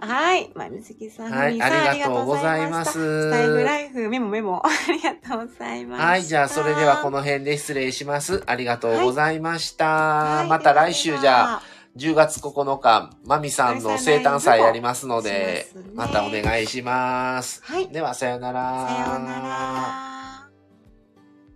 あ、はい。まみずきさん、はい、ありがとうございま。す。スタイフライフ、メモメモ。ありがとうございます。はい、じゃあそれではこの辺で失礼します。ありがとうございました。はいまた来週じゃあ、あ。10月9日、まみさんの生誕祭やりますのでしままたお願いします。はいでは、さよなら。さようなら。